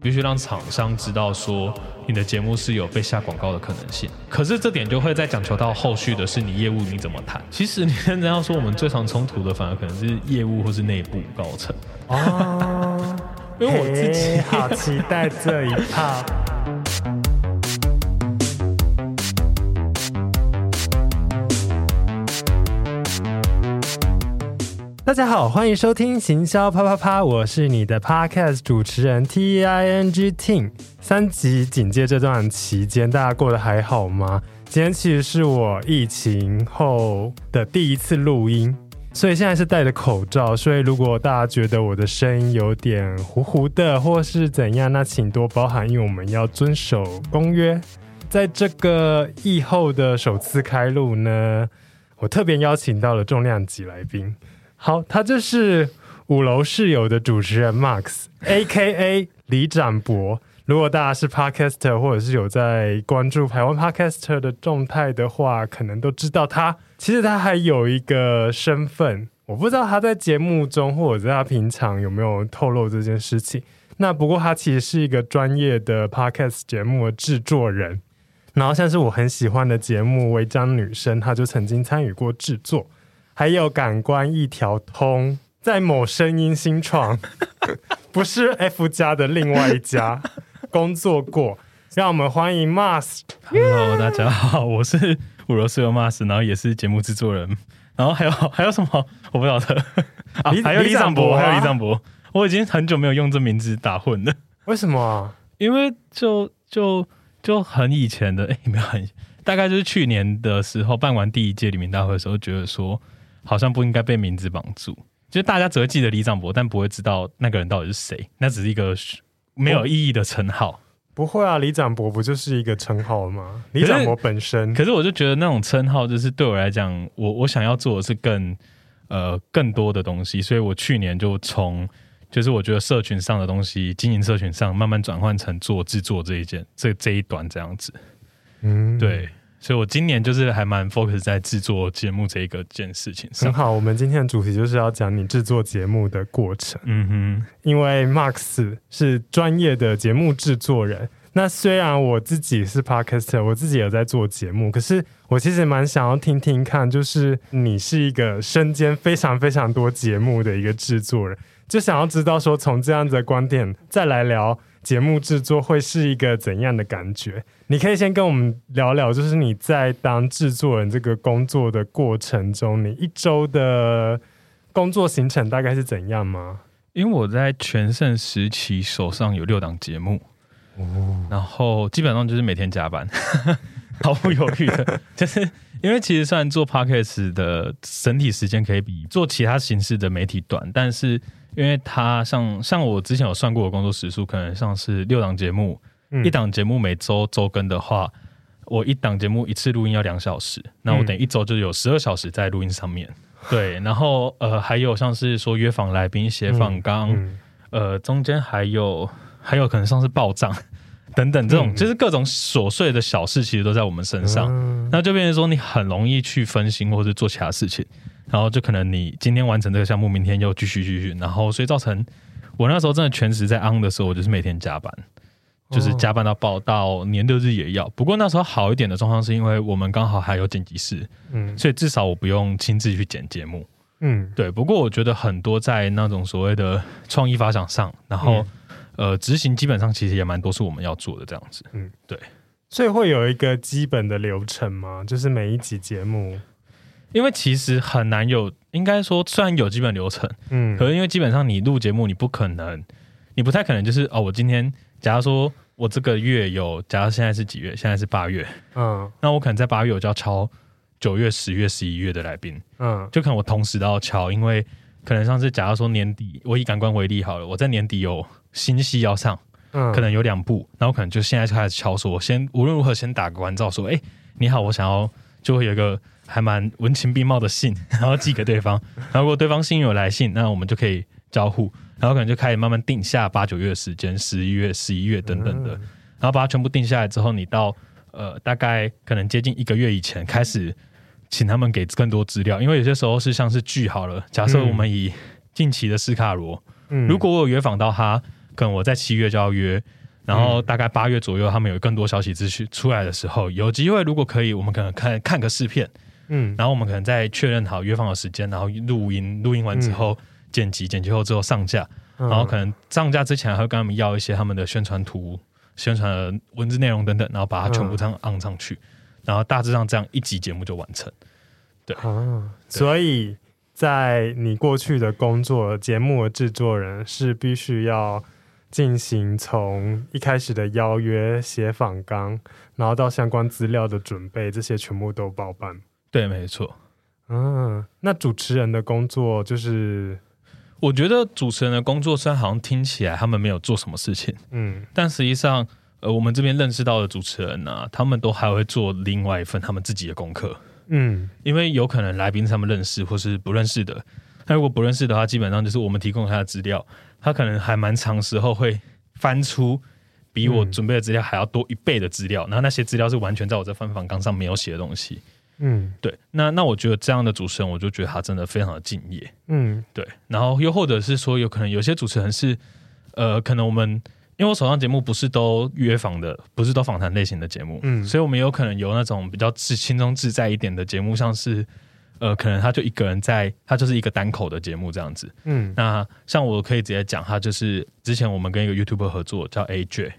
必须让厂商知道说你的节目是有被下广告的可能性。可是这点就会再讲求到后续的是你业务你怎么谈。其实你真的要说，我们最常冲突的反而可能是业务或是内部高层。哦，因为我自己好期待这一趴。大家好，欢迎收听行销啪啪啪，我是你的 Podcast 主持人 T I N G Ting。三级警戒这段期间，大家过得还好吗？今天其实是我疫情后的第一次录音，所以现在是戴着口罩，所以如果大家觉得我的声音有点糊糊的，或是怎样，那请多包涵，因为我们要遵守公约。在这个疫后的首次开录呢，我特别邀请到了重量级来宾。好，他就是五楼室友的主持人 Max，A.K.A. 李展博。如果大家是 Podcaster 或者是有在关注台湾 Podcaster 的动态的话，可能都知道他。其实他还有一个身份，我不知道他在节目中或者在他平常有没有透露这件事情。那不过他其实是一个专业的 Podcast 节目的制作人，然后像是我很喜欢的节目《违章女生》，他就曾经参与过制作。还有感官一条通，在某声音新创，不是 F 家的另外一家工作过，让我们欢迎 Mars。Hello，大家好，我是五楼室友 Mars，然后也是节目制作人，然后还有还有什么我不晓得啊？还有李长博，还有李长博，我已经很久没有用这名字打混了。为什么啊？因为就就就很以前的，哎，没有很，大概就是去年的时候办完第一届里民大会的时候，觉得说。好像不应该被名字绑住，就是大家只会记得李长博，但不会知道那个人到底是谁。那只是一个没有意义的称号。不会啊，李长博不就是一个称号吗？李长博本身。可是我就觉得那种称号，就是对我来讲，我我想要做的是更呃更多的东西，所以我去年就从就是我觉得社群上的东西，经营社群上，慢慢转换成做制作这一件这这一段这样子。嗯，对。所以，我今年就是还蛮 focus 在制作节目这一个件事情上。很好，我们今天的主题就是要讲你制作节目的过程。嗯哼，因为 Max 是专业的节目制作人。那虽然我自己是 Podcaster，我自己也在做节目，可是我其实蛮想要听听看，就是你是一个身兼非常非常多节目的一个制作人，就想要知道说，从这样子的观点再来聊。节目制作会是一个怎样的感觉？你可以先跟我们聊聊，就是你在当制作人这个工作的过程中，你一周的工作行程大概是怎样吗？因为我在全盛时期手上有六档节目，然后基本上就是每天加班，毫不犹豫的，就是因为其实虽然做 Podcast 的整体时间可以比做其他形式的媒体短，但是。因为他像像我之前有算过我工作时数，可能像是六档节目，嗯、一档节目每周周更的话，我一档节目一次录音要两小时，那我等一周就有十二小时在录音上面。嗯、对，然后呃还有像是说约访来宾、写访纲，呃中间还有还有可能像是报账 等等这种，嗯、就是各种琐碎的小事，其实都在我们身上，嗯、那就变成说你很容易去分心或者做其他事情。然后就可能你今天完成这个项目，明天又继续继续，然后所以造成我那时候真的全职在 on 的时候，我就是每天加班，就是加班到爆，到年六日也要。不过那时候好一点的状况是因为我们刚好还有剪辑室，嗯，所以至少我不用亲自去剪节目，嗯，对。不过我觉得很多在那种所谓的创意发想上，然后呃执行基本上其实也蛮多是我们要做的这样子，嗯，对。所以会有一个基本的流程吗？就是每一集节目。因为其实很难有，应该说虽然有基本流程，嗯，可是因为基本上你录节目，你不可能，你不太可能就是哦，我今天假如说我这个月有，假如现在是几月？现在是八月，嗯，那我可能在八月我就要敲九月、十月、十一月的来宾，嗯，就可能我同时都要敲，因为可能像是假如说年底，我以感官为例好了，我在年底有新戏要上，嗯，可能有两部，那我可能就现在就开始敲说，我先无论如何先打个关照，说，哎，你好，我想要就会有一个。还蛮文情并茂的信，然后寄给对方。然后如果对方信有来信，那我们就可以交互，然后可能就开始慢慢定下八九月的时间，十一月、十一月等等的。然后把它全部定下来之后，你到呃大概可能接近一个月以前开始，请他们给更多资料，因为有些时候是像是剧好了。假设我们以近期的斯卡罗，如果我有约访到他，可能我在七月就要约，然后大概八月左右他们有更多消息资讯出来的时候，有机会如果可以，我们可能看看个试片，嗯，然后我们可能再确认好约放的时间，然后录音，录音完之后剪辑，剪辑后之后上架，然后可能上架之前还会跟他们要一些他们的宣传图、宣传的文字内容等等，然后把它全部这样按上去，然后大致上这样一集节目就完成。对啊，所以在你过去的工作，节目的制作人是必须要进行从一开始的邀约、写访纲，然后到相关资料的准备，这些全部都包办。对，没错。嗯，那主持人的工作就是，我觉得主持人的工作虽然好像听起来他们没有做什么事情，嗯，但实际上，呃，我们这边认识到的主持人呢、啊，他们都还会做另外一份他们自己的功课。嗯，因为有可能来宾他们认识或是不认识的，那如果不认识的话，基本上就是我们提供他的资料，他可能还蛮长时候会翻出比我准备的资料还要多一倍的资料，嗯、然后那些资料是完全在我这份访纲上没有写的东西。嗯，对，那那我觉得这样的主持人，我就觉得他真的非常的敬业。嗯，对，然后又或者是说，有可能有些主持人是，呃，可能我们。因为我手上节目不是都约访的，不是都访谈类型的节目，嗯，所以我们有可能有那种比较自轻松自在一点的节目，像是，呃，可能他就一个人在，他就是一个单口的节目这样子，嗯，那像我可以直接讲，他就是之前我们跟一个 YouTuber 合作叫 AJ，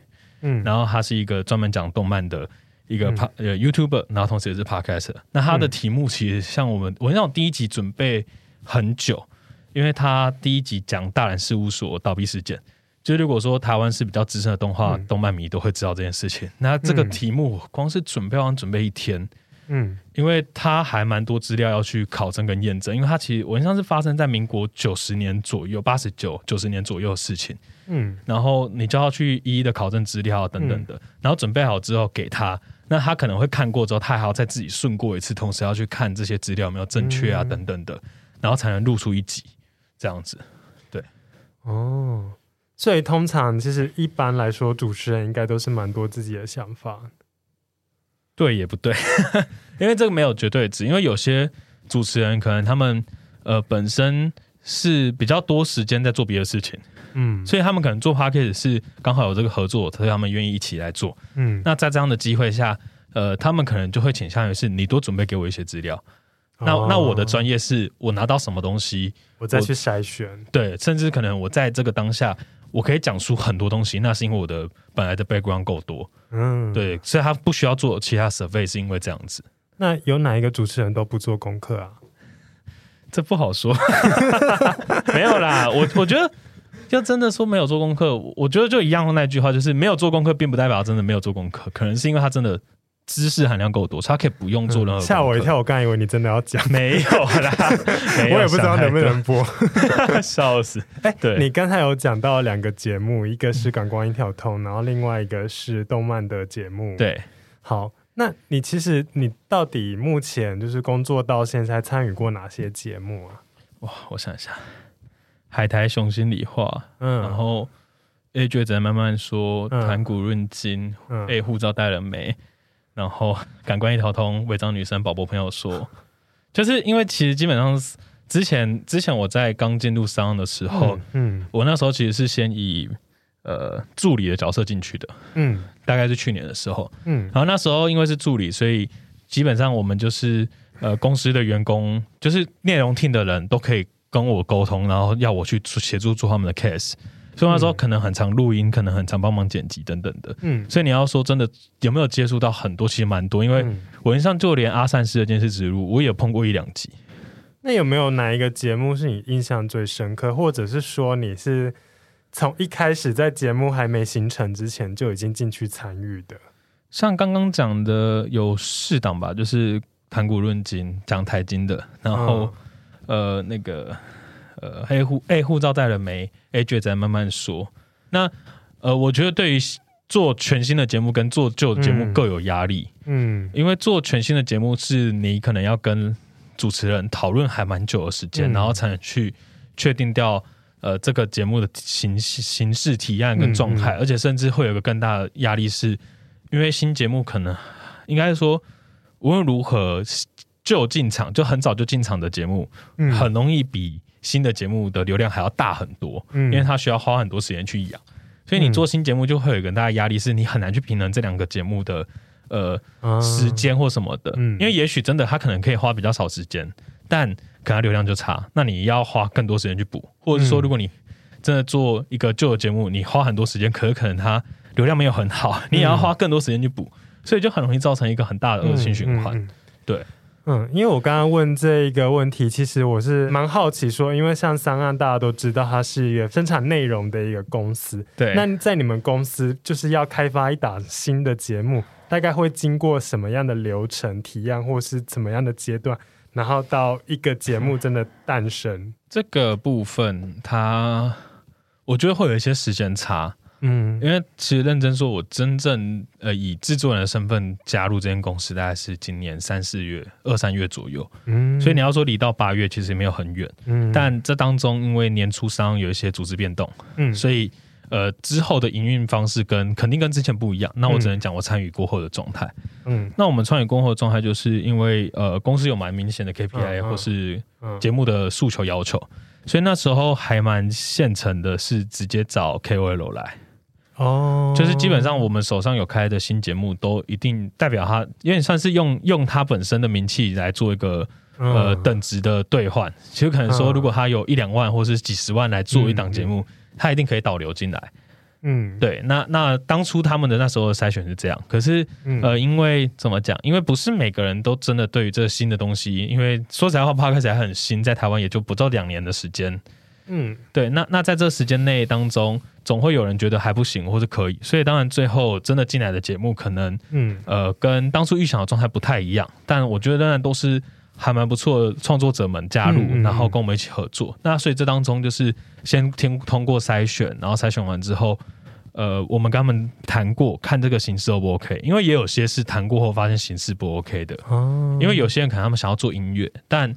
嗯，然后他是一个专门讲动漫的一个 Pa 呃 YouTuber，然后同时也是 Podcaster，那他的题目其实像我们，我那种第一集准备很久，因为他第一集讲大兰事务所倒闭事件。就如果说台湾是比较资深的动画、嗯、动漫迷，都会知道这件事情。那这个题目光是准备完准备一天，嗯，因为它还蛮多资料要去考证跟验证，因为它其实我印象是发生在民国九十年左右、八十九九十年左右的事情，嗯，然后你就要去一一的考证资料等等的，嗯、然后准备好之后给他，那他可能会看过之后，他还要再自己顺过一次，同时要去看这些资料有没有正确啊等等的，然后才能录出一集这样子，对，哦。所以通常其实一般来说，主持人应该都是蛮多自己的想法。对也不对，因为这个没有绝对值。因为有些主持人可能他们呃本身是比较多时间在做别的事情，嗯，所以他们可能做 podcast 是刚好有这个合作，所以他们愿意一起来做。嗯，那在这样的机会下，呃，他们可能就会倾向于是你多准备给我一些资料。那那我的专业是我拿到什么东西，我再去筛选。对，甚至可能我在这个当下。我可以讲出很多东西，那是因为我的本来的 background 够多，嗯，对，所以他不需要做其他 survey，是因为这样子。那有哪一个主持人都不做功课啊？这不好说，没有啦。我我觉得要真的说没有做功课，我觉得就一样的那句话，就是没有做功课，并不代表真的没有做功课，可能是因为他真的。知识含量够多，他可以不用做任何。吓、嗯、我一跳，我刚以为你真的要讲，没有啦，有我也不知道能不能播，笑死。哎、欸，对，你刚才有讲到两个节目，一个是《感光一条通》，然后另外一个是动漫的节目。对，好，那你其实你到底目前就是工作到现在参与过哪些节目啊？哇，我想一下，《海苔熊心里话》，嗯，然后 AJ 在慢慢说，谈古论今，哎，护照带了没？然后感官一条通，违章女生宝宝朋友说，就是因为其实基本上之前之前我在刚进入商的时候，嗯，嗯。我那时候其实是先以呃助理的角色进去的，嗯，大概是去年的时候，嗯，然后那时候因为是助理，所以基本上我们就是呃公司的员工，就是内容 team 的人都可以跟我沟通，然后要我去协助做他们的 case。所以那时候可能很常录音，可能很常帮忙剪辑等等的。嗯，所以你要说真的有没有接触到很多，其实蛮多。因为我印象就连阿善师的电视植入，我也碰过一两集。那有没有哪一个节目是你印象最深刻，或者是说你是从一开始在节目还没形成之前就已经进去参与的？像刚刚讲的有四档吧，就是谈古论今讲台经的，然后、嗯、呃那个。呃，黑护哎，护照带了没？AJ 在慢慢说。那呃，我觉得对于做全新的节目跟做旧的节目各有压力。嗯，因为做全新的节目是你可能要跟主持人讨论还蛮久的时间，嗯、然后才能去确定掉呃这个节目的形形式提案跟状态，嗯嗯、而且甚至会有个更大的压力是，是因为新节目可能应该说无论如何就进场就很早就进场的节目，嗯、很容易比。新的节目的流量还要大很多，嗯，因为它需要花很多时间去养，所以你做新节目就会有一个很大的压力，是你很难去平衡这两个节目的呃、啊、时间或什么的。嗯，因为也许真的他可能可以花比较少时间，但可能流量就差，那你要花更多时间去补，或者是说如果你真的做一个旧的节目，你花很多时间，可是可能它流量没有很好，你也要花更多时间去补，所以就很容易造成一个很大的恶性循环。对。嗯，因为我刚刚问这一个问题，其实我是蛮好奇说，因为像三岸大家都知道，它是一个生产内容的一个公司。对。那在你们公司，就是要开发一档新的节目，大概会经过什么样的流程、提案，或是怎么样的阶段，然后到一个节目真的诞生？这个部分，它我觉得会有一些时间差。嗯，因为其实认真说，我真正呃以制作人的身份加入这间公司，大概是今年三四月、二三月左右。嗯，所以你要说离到八月，其实也没有很远。嗯，但这当中因为年初商有一些组织变动，嗯，所以呃之后的营运方式跟肯定跟之前不一样。那我只能讲我参与过后的状态。嗯，那我们参与过后的状态，就是因为呃公司有蛮明显的 KPI 或是节目的诉求要求，所以那时候还蛮现成的，是直接找 KOL 来。哦，oh, 就是基本上我们手上有开的新节目，都一定代表他，因为算是用用他本身的名气来做一个、uh, 呃等值的兑换。其实可能说，如果他有一两万或是几十万来做一档节目，uh, 他一定可以导流进来。嗯，对。那那当初他们的那时候的筛选是这样，可是呃，因为怎么讲？因为不是每个人都真的对于这个新的东西，因为说实在话，Podcast 还很新，在台湾也就不到两年的时间。嗯，对，那那在这时间内当中，总会有人觉得还不行，或是可以，所以当然最后真的进来的节目，可能嗯。呃跟当初预想的状态不太一样，但我觉得仍然都是还蛮不错的创作者们加入，嗯嗯。然后跟我们一起合作。那所以这当中就是先听通过筛选，然后筛选完之后，呃，我们跟他们谈过，看这个形式 O 不 OK，因为也有些是谈过后发现形式不 OK 的，哦，因为有些人可能他们想要做音乐，但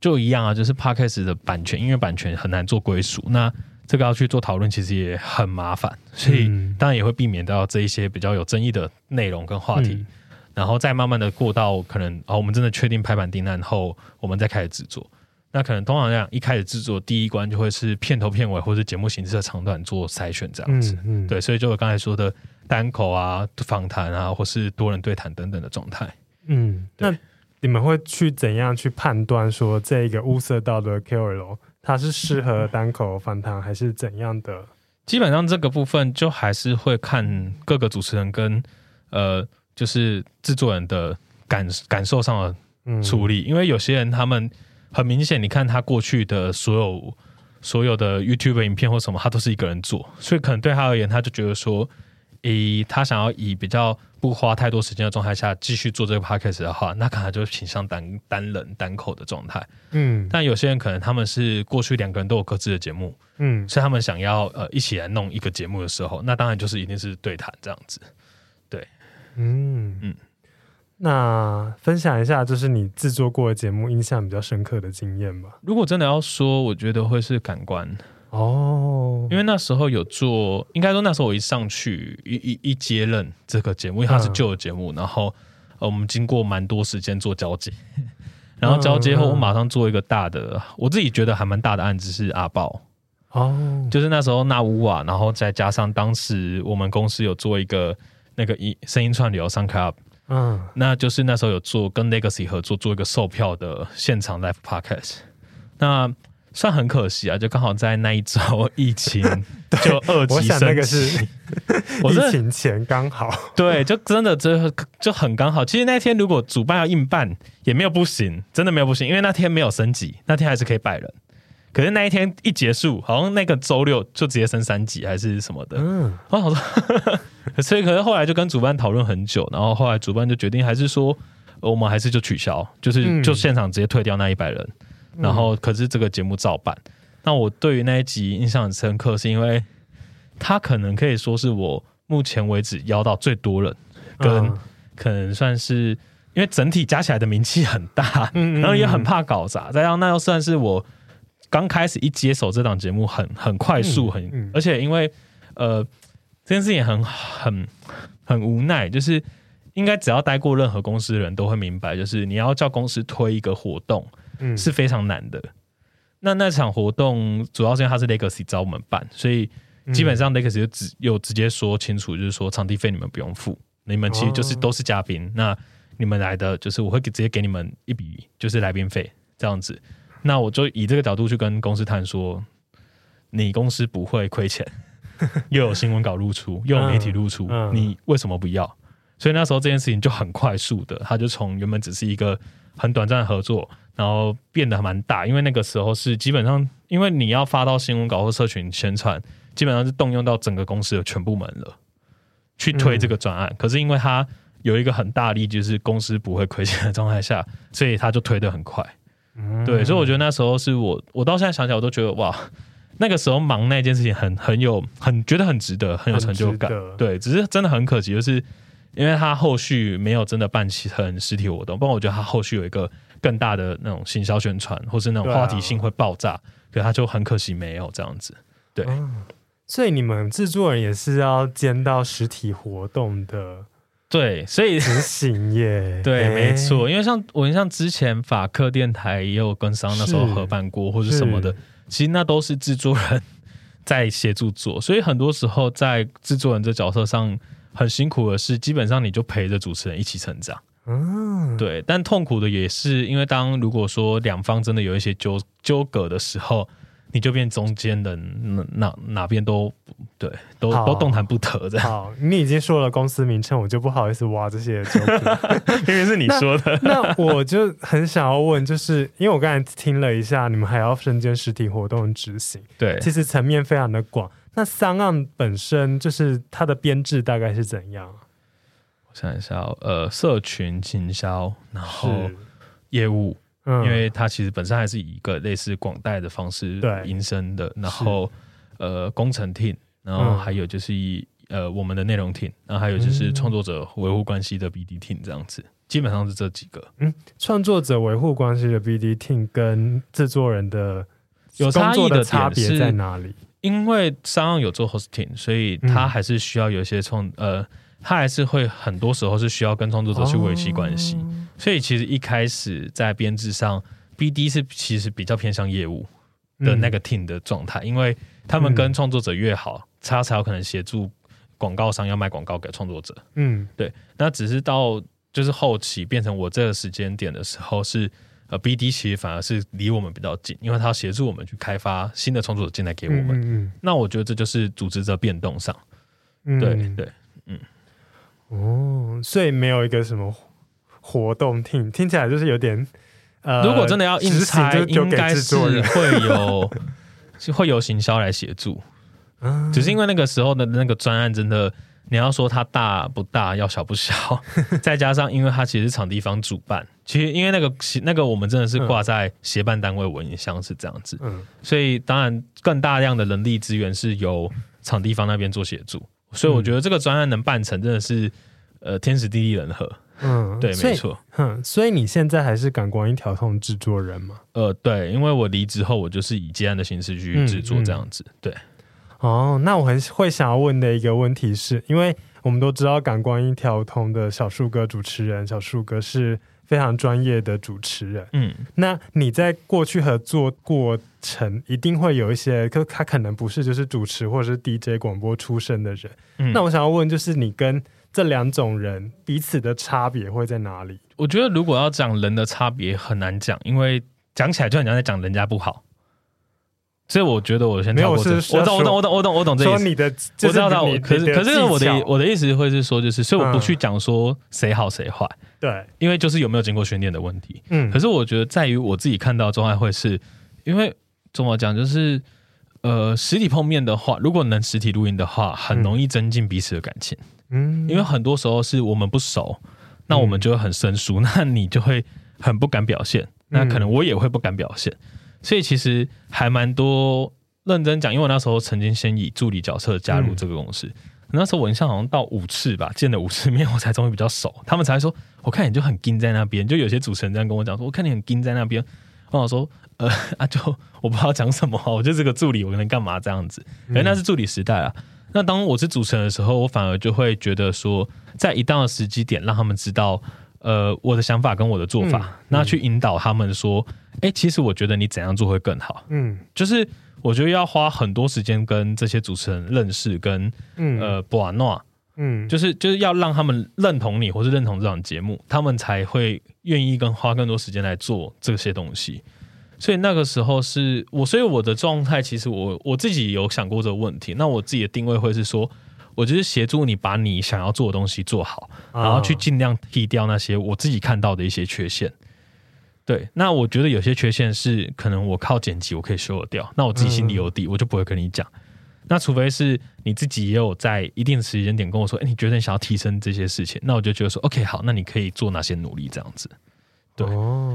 就一样啊，就是 Podcast 的版权，音乐版权很难做归属。那这个要去做讨论，其实也很麻烦，所以当然也会避免到这一些比较有争议的内容跟话题，嗯、然后再慢慢的过到可能啊、哦，我们真的确定拍板定案后，我们再开始制作。那可能通常这样，一开始制作第一关就会是片头片尾或者节目形式的长短做筛选这样子。嗯嗯、对，所以就我刚才说的单口啊、访谈啊，或是多人对谈等等的状态。嗯，对。那你们会去怎样去判断说这个物色到的 KOL 它是适合单口访谈还是怎样的？基本上这个部分就还是会看各个主持人跟呃，就是制作人的感感受上的处理，嗯、因为有些人他们很明显，你看他过去的所有所有的 YouTube 影片或什么，他都是一个人做，所以可能对他而言，他就觉得说。以他想要以比较不花太多时间的状态下继续做这个 podcast 的话，那可能就倾向单单人单口的状态。嗯，但有些人可能他们是过去两个人都有各自的节目，嗯，所以他们想要呃一起来弄一个节目的时候，那当然就是一定是对谈这样子。对，嗯嗯，嗯，那分享一下就是你制作过的节目印象比较深刻的经验吧。如果真的要说，我觉得会是感官。哦，因为那时候有做，应该说那时候我一上去一一一接任这个节目，因为它是旧的节目，嗯、然后呃我们经过蛮多时间做交接，然后交接后我马上做一个大的，嗯、我自己觉得还蛮大的案子是阿豹。哦，就是那时候纳乌瓦，然后再加上当时我们公司有做一个那个一声音串流 SoundCloud，嗯，那就是那时候有做跟 Legacy 合作做一个售票的现场 Live Podcast，那。算很可惜啊，就刚好在那一周疫情 就二级升级，我想那个是 疫情前刚好，对，就真的就就很刚好。其实那天如果主办要硬办也没有不行，真的没有不行，因为那天没有升级，那天还是可以摆人。可是那一天一结束，好像那个周六就直接升三级还是什么的，嗯，我好说，所以可是后来就跟主办讨论很久，然后后来主办就决定还是说我们还是就取消，就是就现场直接退掉那一百人。然后，可是这个节目照办。嗯、那我对于那一集印象很深刻，是因为他可能可以说是我目前为止邀到最多人，跟可能算是因为整体加起来的名气很大，然后也很怕搞砸。再让那又算是我刚开始一接手这档节目很，很很快速，很而且因为呃这件事情很很很无奈，就是应该只要待过任何公司的人都会明白，就是你要叫公司推一个活动。嗯，是非常难的。那那场活动主要是因为他是 Legacy 找我们办，所以基本上 Legacy 就直有直接说清楚，就是说场地费你们不用付，你们其实就是都是嘉宾，哦、那你们来的就是我会直接给你们一笔就是来宾费这样子。那我就以这个角度去跟公司谈说，你公司不会亏钱，又有新闻稿露出，又有媒体露出，嗯嗯、你为什么不要？所以那时候这件事情就很快速的，他就从原本只是一个很短暂的合作，然后变得蛮大。因为那个时候是基本上，因为你要发到新闻稿或社群宣传，基本上是动用到整个公司的全部门了，去推这个专案。嗯、可是因为他有一个很大力，就是公司不会亏钱的状态下，所以他就推得很快。嗯、对，所以我觉得那时候是我，我到现在想起来，我都觉得哇，那个时候忙那件事情很很有很觉得很值得，很有成就感。对，只是真的很可惜，就是。因为他后续没有真的办成实体活动，不然我觉得他后续有一个更大的那种行销宣传，或是那种话题性会爆炸，啊、可他就很可惜没有这样子。对，嗯、所以你们制作人也是要兼到实体活动的，对，所以执行耶，对，欸、没错。因为像我像之前法克电台也有跟商那时候合办过，或者什么的，其实那都是制作人 在协助做，所以很多时候在制作人这角色上。很辛苦的是，基本上你就陪着主持人一起成长，嗯，对。但痛苦的也是，因为当如果说两方真的有一些纠纠葛的时候。你就变中间的哪哪哪边都对，都都动弹不得这样。好，你已经说了公司名称，我就不好意思挖这些，因为是你说的那。那我就很想要问，就是因为我刚才听了一下，你们还要身兼实体活动执行，对，其实层面非常的广。那 SoundOn 本身就是它的编制大概是怎样？我想一下，呃，社群营销，然后业务。嗯因为它其实本身还是以一个类似广代的方式营生的，然后呃工程 team，然后还有就是以呃我们的内容 team，然后还有就是创作者维护关系的 BD team 这样子，基本上是这几个。嗯，创作者维护关系的 BD team 跟制作人的有差异的差别在哪里？因为 SoundOn 有做 hosting，所以他还是需要有一些创呃。他还是会很多时候是需要跟创作者去维系关系，哦、所以其实一开始在编制上，BD 是其实比较偏向业务的那个 team 的状态，嗯、因为他们跟创作者越好，他才有可能协助广告商要卖广告给创作者。嗯，对。那只是到就是后期变成我这个时间点的时候是，是呃 BD 其实反而是离我们比较近，因为他要协助我们去开发新的创作者进来给我们。嗯，嗯，那我觉得这就是组织者变动上，对对，对嗯。哦，所以没有一个什么活动听听起来就是有点，呃，如果真的要硬猜，应该是会有 会有行销来协助，嗯，只是因为那个时候的那个专案真的，你要说它大不大，要小不小，再加上因为它其实是场地方主办，其实因为那个那个我们真的是挂在协办单位，我印象是这样子，嗯，所以当然更大量的人力资源是由场地方那边做协助。所以我觉得这个专案能办成，真的是呃天时地利人和。嗯，对，没错。嗯，所以你现在还是感光一条通制作人吗？呃，对，因为我离职后，我就是以接案的形式去制作这样子。嗯嗯、对。哦，那我很会想要问的一个问题是，因为我们都知道感光一条通的小树哥主持人，小树哥是。非常专业的主持人，嗯，那你在过去合作过程一定会有一些，可他可能不是就是主持或者是 DJ 广播出身的人，嗯，那我想要问，就是你跟这两种人彼此的差别会在哪里？我觉得如果要讲人的差别很难讲，因为讲起来就很像在讲人家不好。所以我觉得我先跳过这，我懂我懂我懂我懂我懂这意思。说你的，我知道他，可是可是我的我的意思会是说，就是所以我不去讲说谁好谁坏，对，因为就是有没有经过训练的问题。嗯，可是我觉得在于我自己看到中爱会是，因为怎么讲，就是呃，实体碰面的话，如果能实体录音的话，很容易增进彼此的感情。嗯，因为很多时候是我们不熟，那我们就会很生疏，那你就会很不敢表现，那可能我也会不敢表现。所以其实还蛮多认真讲，因为我那时候曾经先以助理角色加入这个公司，嗯、那时候我印象好像到五次吧，见了五次面，我才终于比较熟，他们才说，我看你就很盯在那边，就有些主持人这样跟我讲说，我看你很盯在那边，然后我说，呃啊就我不知道讲什么，我就是个助理，我能干嘛这样子？因为那是助理时代啊。嗯、那当我是主持人的时候，我反而就会觉得说，在一定的时机点，让他们知道。呃，我的想法跟我的做法，嗯嗯、那去引导他们说，哎、欸，其实我觉得你怎样做会更好。嗯，就是我觉得要花很多时间跟这些主持人认识，跟、嗯、呃布瓦诺，嗯，就是就是要让他们认同你，或是认同这档节目，他们才会愿意跟花更多时间来做这些东西。所以那个时候是我，所以我的状态其实我我自己有想过这个问题。那我自己的定位会是说，我就是协助你把你想要做的东西做好，然后去尽量剔掉那些我自己看到的一些缺陷。对，那我觉得有些缺陷是可能我靠剪辑我可以修得掉，那我自己心里有底，我就不会跟你讲。那除非是你自己也有在一定的时间点跟我说，哎，你觉得你想要提升这些事情，那我就觉得说，OK，好，那你可以做哪些努力这样子。对，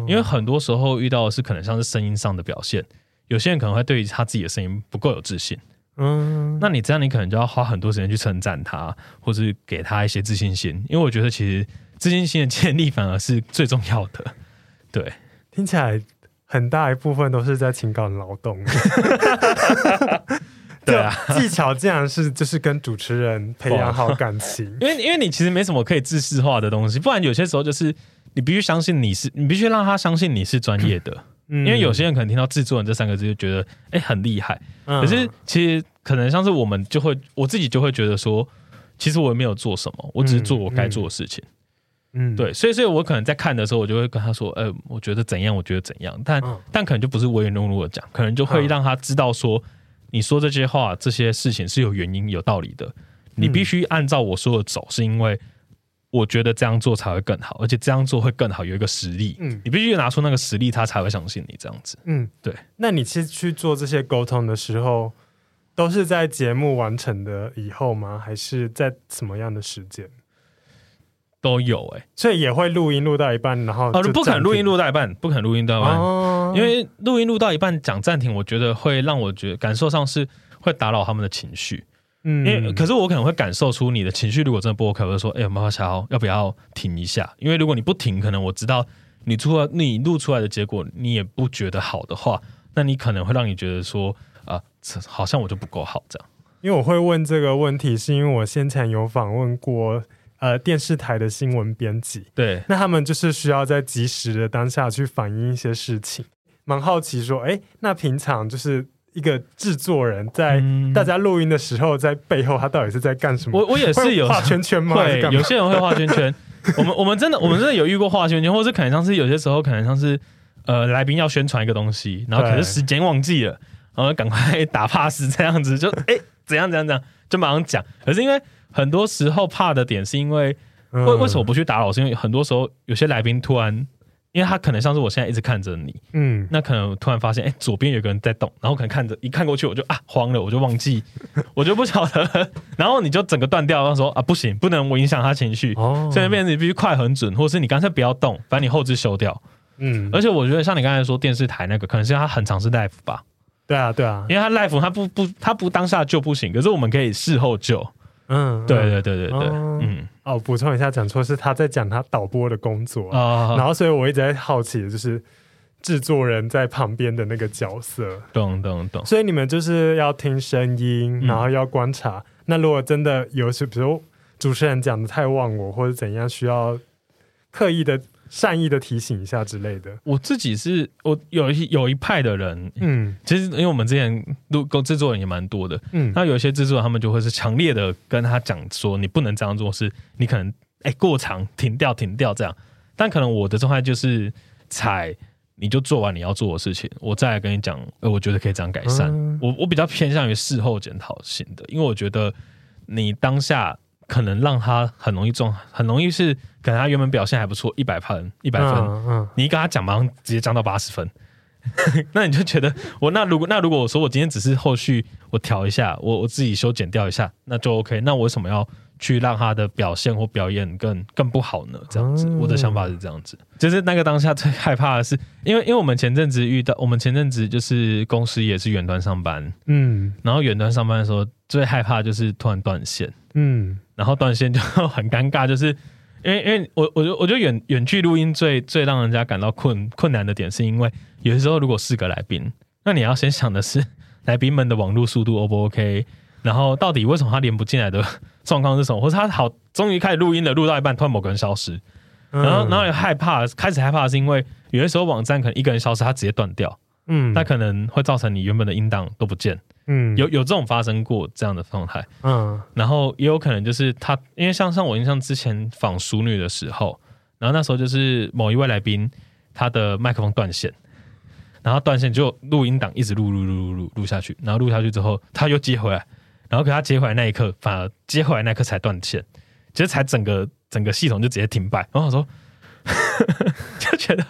因为很多时候遇到的是可能像是声音上的表现，有些人可能会对于他自己的声音不够有自信。嗯，那你这样你可能就要花很多时间去称赞他，或是给他一些自信心。因为我觉得其实自信心的建立反而是最重要的。对，听起来很大一部分都是在情感劳动。对啊，技巧竟然是就是跟主持人培养好感情。因为因为你其实没什么可以自视化的东西，不然有些时候就是。你必须相信你是，你必须让他相信你是专业的，嗯，因为有些人可能听到制作人这三个字就觉得，哎，很厉害。可是其实可能像是我们就会，我自己就会觉得说，其实我也没有做什么，我只是做我该做的事情。嗯，对，所以，所以我可能在看的时候，我就会跟他说，呃，我觉得怎样，我觉得怎样，但但可能就不是唯唯诺诺的讲，可能就会让他知道说，你说这些话，这些事情是有原因、有道理的，你必须按照我说的走，是因为。我觉得这样做才会更好，而且这样做会更好，有一个实力。嗯，你必须拿出那个实力，他才会相信你这样子。嗯，对。那你其实去做这些沟通的时候，都是在节目完成的以后吗？还是在什么样的时间？都有哎、欸，所以也会录音录到一半，然后哦，不可能录音录到一半，不可能录音到一半，哦、因为录音录到一半讲暂停，我觉得会让我觉得感受上是会打扰他们的情绪。嗯，因为可是我可能会感受出你的情绪，如果真的不 OK，我就说，哎、欸，妈妈想要不要停一下？因为如果你不停，可能我知道你出来你录出来的结果你也不觉得好的话，那你可能会让你觉得说，啊、呃，好像我就不够好这样。因为我会问这个问题，是因为我先前有访问过呃电视台的新闻编辑，对，那他们就是需要在及时的当下去反映一些事情，蛮好奇说，哎、欸，那平常就是。一个制作人在大家录音的时候，在背后他到底是在干什么？我我也是有画圈圈吗？对，有些人会画圈圈。我们我们真的我们真的有遇过画圈圈，或是可能像是有些时候可能像是呃来宾要宣传一个东西，然后可是时间忘记了，然后赶快打 pass 这样子，就哎怎样怎样怎样就马上讲。可是因为很多时候怕的点是因为为为什么不去打扰？是因为很多时候有些来宾突然。因为他可能像是我现在一直看着你，嗯，那可能突然发现，哎、欸，左边有个人在动，然后可能看着一看过去，我就啊慌了，我就忘记，我就不晓得，然后你就整个断掉，然后说啊不行，不能我影响他情绪，哦，所以变成你必须快很准，或者是你干脆不要动，反正你后置修掉，嗯，而且我觉得像你刚才说电视台那个，可能是他很常是 live 吧，对啊对啊，因为他 live 他不不他不当下救不行，可是我们可以事后救。嗯，对对对对对，哦。嗯，哦，补充一下，讲错是他在讲他导播的工作，哦，然后所以我一直在好奇就是制作人在旁边的那个角色，懂懂懂，所以你们就是要听声音，然后要观察。嗯，那如果真的有时，比如主持人讲的太忘我或者怎样，需要刻意的。善意的提醒一下之类的。我自己是我有一有一派的人，嗯，其实因为我们之前录过制作人也蛮多的，嗯，那有一些制作人他们就会是强烈的跟他讲说，你不能这样做，是你可能哎、欸、过长停掉停掉这样。但可能我的状态就是踩，你就做完你要做的事情，我再来跟你讲，呃，我觉得可以这样改善。嗯、我我比较偏向于事后检讨型的，因为我觉得你当下。可能让他很容易中，很容易是可能他原本表现还不错，一百分一百分，嗯嗯、你一跟他讲，马上直接降到八十分，那你就觉得我那如果那如果我说我今天只是后续我调一下，我我自己修剪掉一下，那就 OK。那我为什么要去让他的表现或表演更更不好呢？这样子，嗯、我的想法是这样子，就是那个当下最害怕的是，因为因为我们前阵子遇到，我们前阵子就是公司也是远端上班，嗯，然后远端上班的时候最害怕就是突然断线，嗯。然后断线就很尴尬，就是因为因为我我觉得我觉得远远距录音最最让人家感到困困难的点，是因为有的时候如果四个来宾，那你要先想的是来宾们的网络速度 O 不 OK，然后到底为什么他连不进来的状况是什么，或者他好终于开始录音了，录到一半突然某个人消失，然后然后也害怕，开始害怕是因为有的时候网站可能一个人消失，他直接断掉，嗯，那可能会造成你原本的音档都不见，嗯，有有这种发生过这样的状态，嗯，然后也有可能就是他，因为像像我印象之前访熟女的时候，然后那时候就是某一位来宾他的麦克风断线，然后断线就录音档一直录录录录录录下去，然后录下去之后他又接回来，然后给他接回来那一刻，反而接回来那一刻才断线，其实才整个整个系统就直接停摆，然后我说 就觉得。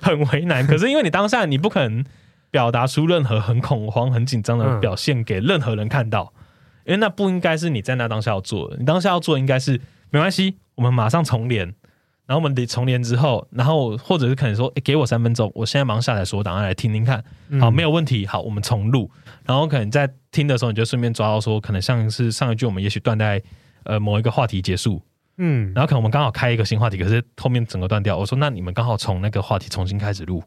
很为难，可是因为你当下你不可能表达出任何很恐慌、很紧张的表现给任何人看到，因为那不应该是你在那当下要做的。你当下要做应该是没关系，我们马上重连，然后我们得重连之后，然后或者是可能说，欸，给我三分钟，我现在马上下载所有档案来听听看，好，没有问题，好，我们重录，然后可能在听的时候，你就顺便抓到说，可能像是上一句，我们也许断在呃某一个话题结束。嗯，然后可能我们刚好开一个新话题，可是后面整个断掉。我说，那你们刚好从那个话题重新开始录，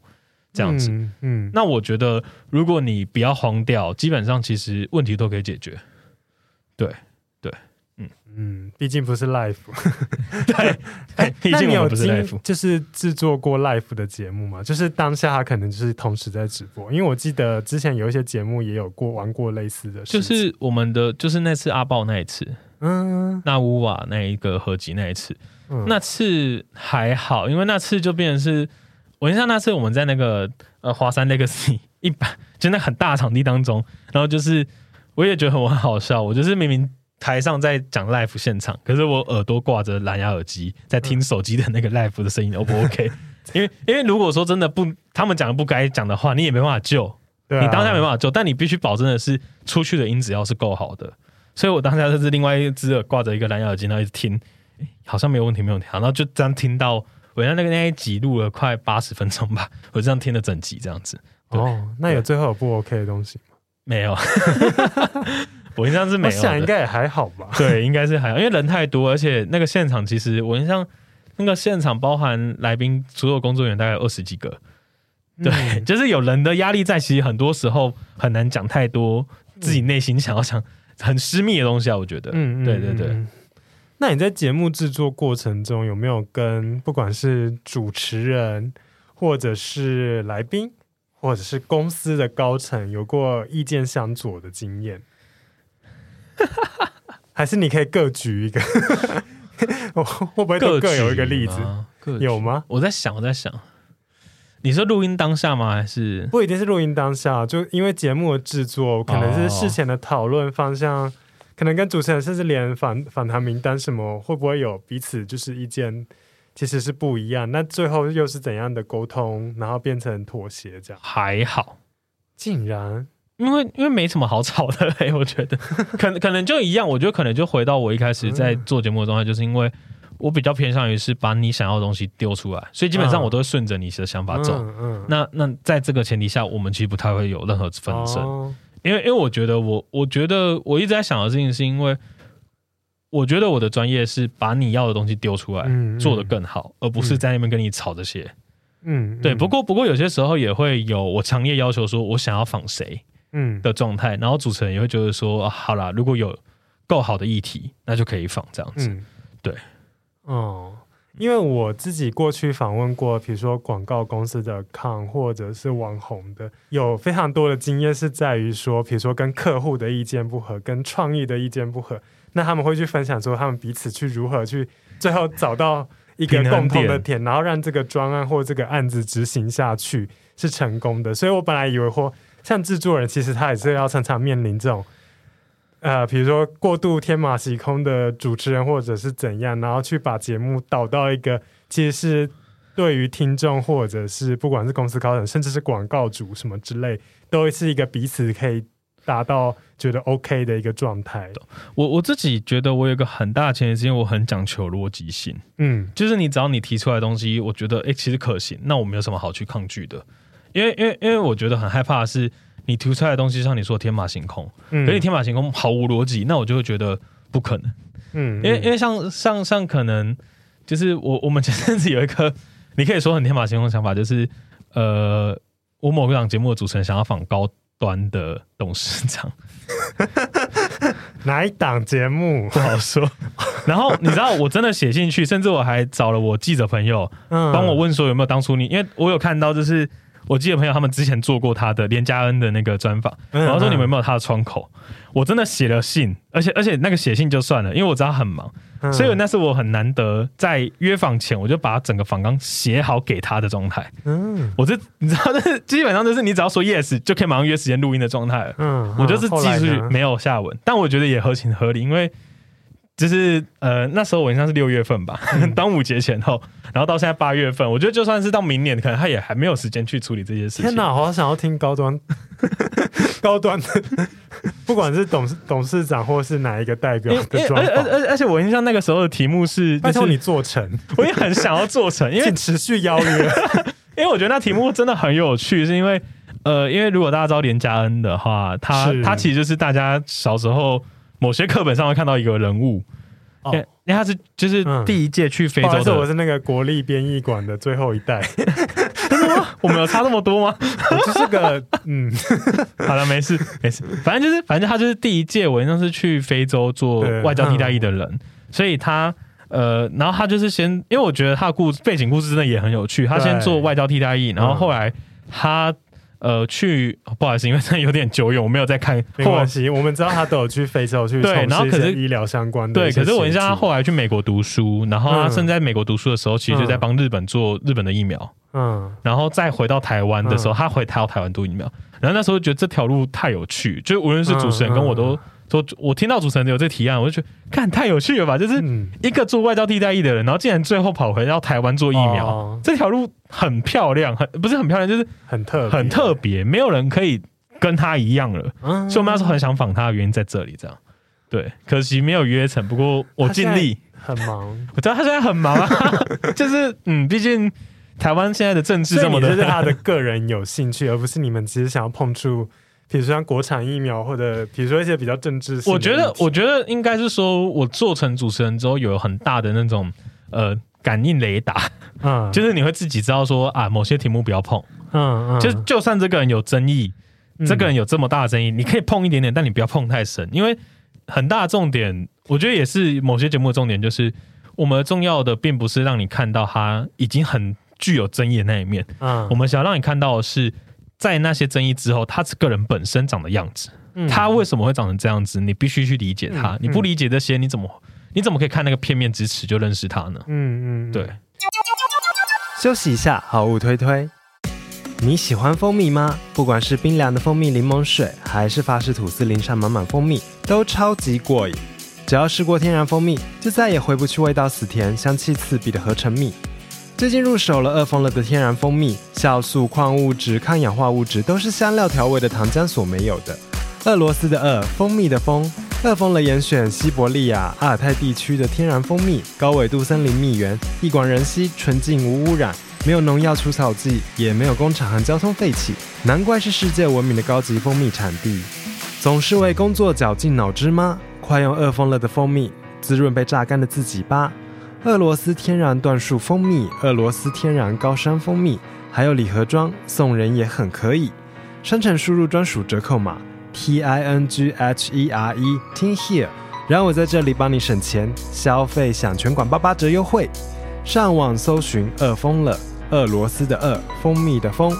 这样子。嗯，嗯，那我觉得如果你不要慌掉，基本上其实问题都可以解决。对，嗯嗯，毕竟不是 live。对，毕竟我不是 live，就是制作过 live 的节目嘛？就是当下他可能就是同时在直播，因为我记得之前有一些节目也有过玩过类似的事，就是我们的就是那次阿豹那一次。嗯，那乌瓦那一个合集那一次，嗯、那次还好，因为那次就变成是，我印象那次我们在那个呃华山 Legacy 一百，就那很大场地当中，然后就是我也觉得很好笑，我就是明明台上在讲 live 现场，可是我耳朵挂着蓝牙耳机在听手机的那个 live 的声音，O 不 OK？因为因为如果说真的不，他们讲的不该讲的话，你也没办法救，啊、你当下没办法救，但你必须保证的是出去的音质要是够好的。所以我当下就是另外一只耳挂着一个蓝牙耳机，然后一直听，好像没有问题，没有问题。然后就这样听到，我在那个那一集录了快八十分钟吧，我这样听了整集这样子。哦，那有最后有不 OK 的东西吗？没有，我印象是没有。我想应该也还好吧。对，应该是还好，因为人太多，而且那个现场其实我印象那个现场包含来宾所有工作人员大概有二十几个，对，嗯、就是有人的压力在，其实很多时候很难讲太多自己内心想要讲。很私密的东西啊，我觉得。嗯，对对对。那你在节目制作过程中有没有跟不管是主持人，或者是来宾，或者是公司的高层有过意见相左的经验？还是你可以各举一个？我会不会都各有一个例子？有吗？我在想，我在想。你说录音当下吗？还是不一定是录音当下？就因为节目的制作，可能是事前的讨论方向，哦、可能跟主持人甚至连访访谈名单什么，会不会有彼此就是意见其实是不一样？那最后又是怎样的沟通，然后变成妥协这样？还好，竟然因为因为没什么好吵的，欸，我觉得可能可能就一样。我觉得可能就回到我一开始在做节目的状态，就是因为。我比较偏向于是把你想要的东西丢出来，所以基本上我都会顺着你的想法走。嗯嗯、那那在这个前提下，我们其实不太会有任何纷争，哦、因为因为我觉得我我觉得我一直在想的事情，是因为我觉得我的专业是把你要的东西丢出来，做得更好，而不是在那边跟你吵这些。嗯，嗯对。不过不过有些时候也会有我强烈要求说我想要仿谁，嗯的状态，然后主持人也会觉得说，啊、好啦，如果有够好的议题，那就可以访这样子。嗯、对。哦，因为我自己过去访问过，比如说广告公司的 con 或者是网红的，有非常多的经验是在于说，比如说跟客户的意见不合，跟创意的意见不合，那他们会去分享说他们彼此去如何去最后找到一个共同的点，然后让这个专案或这个案子执行下去是成功的。所以我本来以为说，像制作人其实他也是要常常面临这种。呃，比如说过度天马行空的主持人，或者是怎样，然后去把节目导到一个其实是对于听众，或者是不管是公司高层，甚至是广告主什么之类，都是一个彼此可以达到觉得 OK 的一个状态。我我自己觉得，我有一个很大的前提是因为我很讲求逻辑性，嗯，就是你只要你提出来的东西，我觉得哎，其实可行，那我没有什么好去抗拒的，因为因为因为我觉得很害怕的是。你提出来的东西像你说天马行空，嗯，可是你天马行空毫无逻辑，那我就会觉得不可能，嗯，因为因为像像像可能就是我我们前阵子有一个你可以说很天马行空的想法，就是呃，我某个档节目的主持人想要访高端的董事长，哪一档节目不好说。然后你知道我真的写进去，甚至我还找了我记者朋友帮我问说有没有当初你，因为我有看到就是。我记得朋友他们之前做过他的连加恩的那个专访，然后说你们有没有他的窗口？我真的写了信，而且而且那个写信就算了，因为我知道他很忙，所以那是我很难得在约访前我就把整个访纲写好给他的状态。嗯，我这你知道，这基本上就是你只要说 yes 就可以马上约时间录音的状态了。嗯，我就是寄出去没有下文，但我觉得也合情合理，因为。就是呃，那时候我印象是六月份吧，嗯、端午节前后，然后到现在八月份，我觉得就算是到明年，可能他也还没有时间去处理这些事情。天哪，我好想要听高端，高端的，不管是董事董事长或是哪一个代表的专访，而而而且我印象那个时候的题目是，拜托你做成，我也很想要做成，因为持续邀约，因为我觉得那题目真的很有趣，是因为呃，因为如果大家知道连加恩的话，他他其实就是大家小时候。某些课本上会看到一个人物，哦，因为他是就是第一届去非洲的，我是那个国立编译馆的最后一代，我们有差那么多吗？我就是个嗯，好了，没事没事，反正就是反正他就是第一届，我应该是去非洲做外交替代役的人，嗯、所以他呃，然后他就是先，因为我觉得他的故事背景故事真的也很有趣，他先做外交替代役，然后后来他。呃，去不好意思，因为真的有点久远，我没有在看。没关系，我们知道他都有去非洲去，对，然后可是医疗相关的。对，可是我印象他后来去美国读书，然后他甚至在美国读书的时候，其实就在帮日本做日本的疫苗。嗯，然后再回到台湾的时候，他回台到台湾读疫苗，然后那时候觉得这条路太有趣，就无论是主持人跟我都。说，我听到主持人有这提案，我就觉得，看太有趣了吧！就是一个做外交替代役的人，然后竟然最后跑回到台湾做疫苗，哦、这条路很漂亮，很不是很漂亮，就是很特很特别，没有人可以跟他一样了。嗯、所以我们那时候很想访他的原因在这里，这样对，可惜没有约成。不过我尽力，很忙，我知道他现在很忙啊，就是嗯，毕竟台湾现在的政治这么的，就是他的个人有兴趣，而不是你们其实想要碰触。比如说像国产疫苗，或者比如说一些比较政治性，我觉得，我觉得应该是说，我做成主持人之后，有很大的那种呃感应雷达，嗯，就是你会自己知道说啊，某些题目不要碰，嗯嗯，就就算这个人有争议，嗯、这个人有这么大的争议，你可以碰一点点，但你不要碰太深，因为很大的重点，我觉得也是某些节目的重点，就是我们重要的并不是让你看到他已经很具有争议的那一面，嗯，我们想要让你看到的是。在那些争议之后，他个人本身长的样子，嗯、他为什么会长成这样子？你必须去理解他。嗯、你不理解这些，你怎么你怎么可以看那个片面之词就认识他呢？嗯嗯，对。休息一下，好物推推。你喜欢蜂蜜吗？不管是冰凉的蜂蜜柠檬水，还是法式吐司淋上满满蜂蜜，都超级过瘾。只要试过天然蜂蜜，就再也回不去味道死甜、香气刺鼻的合成蜜。最近入手了饿疯了的天然蜂蜜，酵素、矿物质、抗氧化物质都是香料调味的糖浆所没有的。俄罗斯的俄，蜂蜜的蜂，饿疯了严选西伯利亚、阿尔泰地区的天然蜂蜜，高纬度森林蜜源，一广人稀，纯净无污染，没有农药除草剂，也没有工厂和交通废气，难怪是世界闻名的高级蜂蜜产地。总是为工作绞尽脑汁吗？快用饿疯了的蜂蜜滋润被榨干的自己吧。俄罗斯天然椴树蜂蜜，俄罗斯天然高山蜂蜜，还有礼盒装，送人也很可以。商城输入专属折扣码 T I N G H E R E，Ting Here，让我在这里帮你省钱，消费享全馆八八折优惠。上网搜寻“饿疯了”，俄罗斯的饿，蜂蜜的蜂。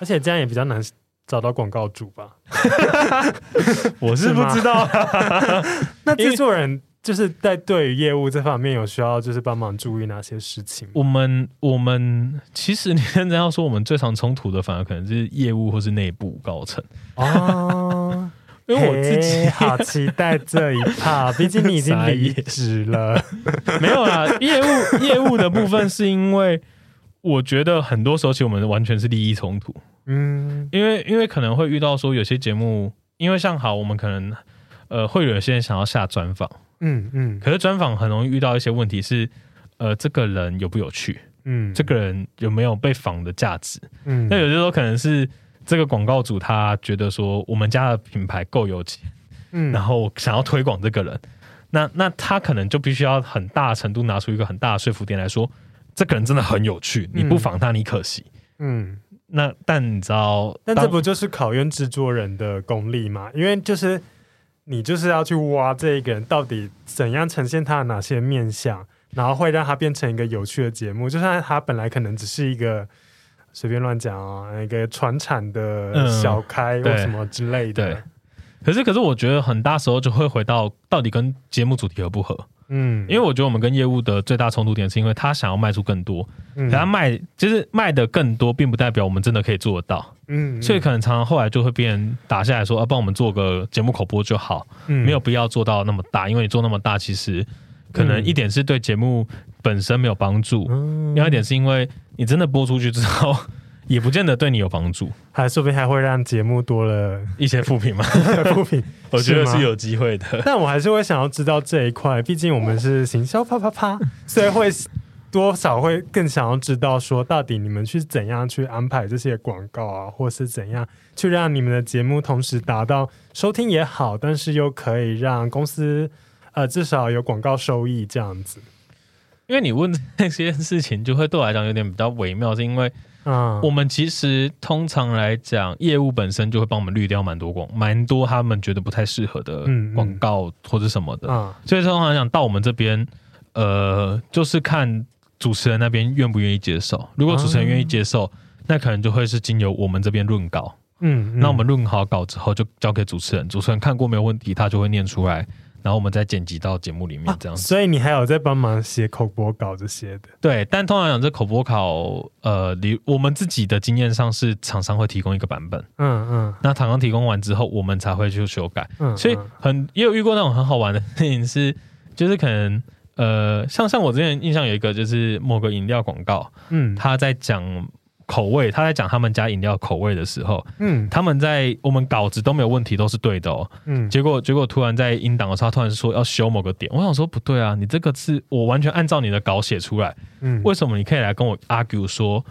而且这样也比较难找到广告主吧？我是不知道。那制作人。就是在对于业务这方面有需要，就是帮忙注意哪些事情？我们我们其实你真的要说，我们最常冲突的，反而可能是业务或是内部高层哦。因为我自己好期待这一趴，毕竟你已经离职了。没有啦，业务业务的部分是因为我觉得很多时候其实我们完全是利益冲突。嗯，因为因为可能会遇到说有些节目，因为像好，我们可能呃会有些人想要下专访。嗯嗯，可是专访很容易遇到一些问题是，呃，这个人有不有趣？嗯，这个人有没有被访的价值？嗯，那有些时候可能是这个广告主他觉得说我们家的品牌够有钱，嗯，然后想要推广这个人，那那他可能就必须要很大程度拿出一个很大的说服点来说，这个人真的很有趣，你不访他你可惜。嗯，那但你知道，但这不就是考验制作人的功力吗？因为就是。你就是要去挖这一个人到底怎样呈现他的哪些面相，然后会让他变成一个有趣的节目，就算他本来可能只是一个随便乱讲啊，一个传产的小开或什么之类的。嗯、对，可是可是我觉得很大时候就会回到到底跟节目主题合不合。嗯，因为我觉得我们跟业务的最大冲突点是因为他想要卖出更多，嗯，他卖就是卖的更多，并不代表我们真的可以做得到，嗯，所以可能常常后来就会被人打下来说，啊，帮我们做个节目口播就好，嗯，没有必要做到那么大，因为你做那么大，其实可能一点是对节目本身没有帮助，嗯，另外一点是因为你真的播出去之后。也不见得对你有帮助，还说不定还会让节目多了一些负评嘛？负评，我觉得是有机会的。但我还是会想要知道这一块，毕竟我们是行销啪啪啪，所以会多少会更想要知道说，到底你们去怎样去安排这些广告啊，或是怎样去让你们的节目同时达到收听也好，但是又可以让公司呃至少有广告收益这样子。因为你问这些事情，就会对我来讲有点比较微妙，是因为。嗯，我们其实通常来讲，业务本身就会帮我们滤掉蛮多广，蛮多他们觉得不太适合的广告或者什么的。嗯嗯、所以通常来讲，到我们这边，呃，就是看主持人那边愿不愿意接受。如果主持人愿意接受，嗯、那可能就会是经由我们这边润稿。嗯，嗯，那我们润好稿之后，就交给主持人，主持人看过没有问题，他就会念出来。然后我们再剪辑到节目里面，这样子。啊，所以你还有在帮忙写口播稿这些的。对，但通常讲这口播稿，呃，你我们自己的经验上是厂商会提供一个版本，嗯嗯，那厂商提供完之后，我们才会去修改。嗯，所以很也有遇过那种很好玩的事情是，就是可能呃，像像我之前印象有一个，就是某个饮料广告，嗯，他在讲。口味，他在讲他们家饮料口味的时候，嗯，他们在我们稿子都没有问题，都是对的哦，嗯，结果结果突然在音档的时候，他突然说要修某个点，我想说不对啊，你这个是我完全按照你的稿写出来，嗯，为什么你可以来跟我 argue 说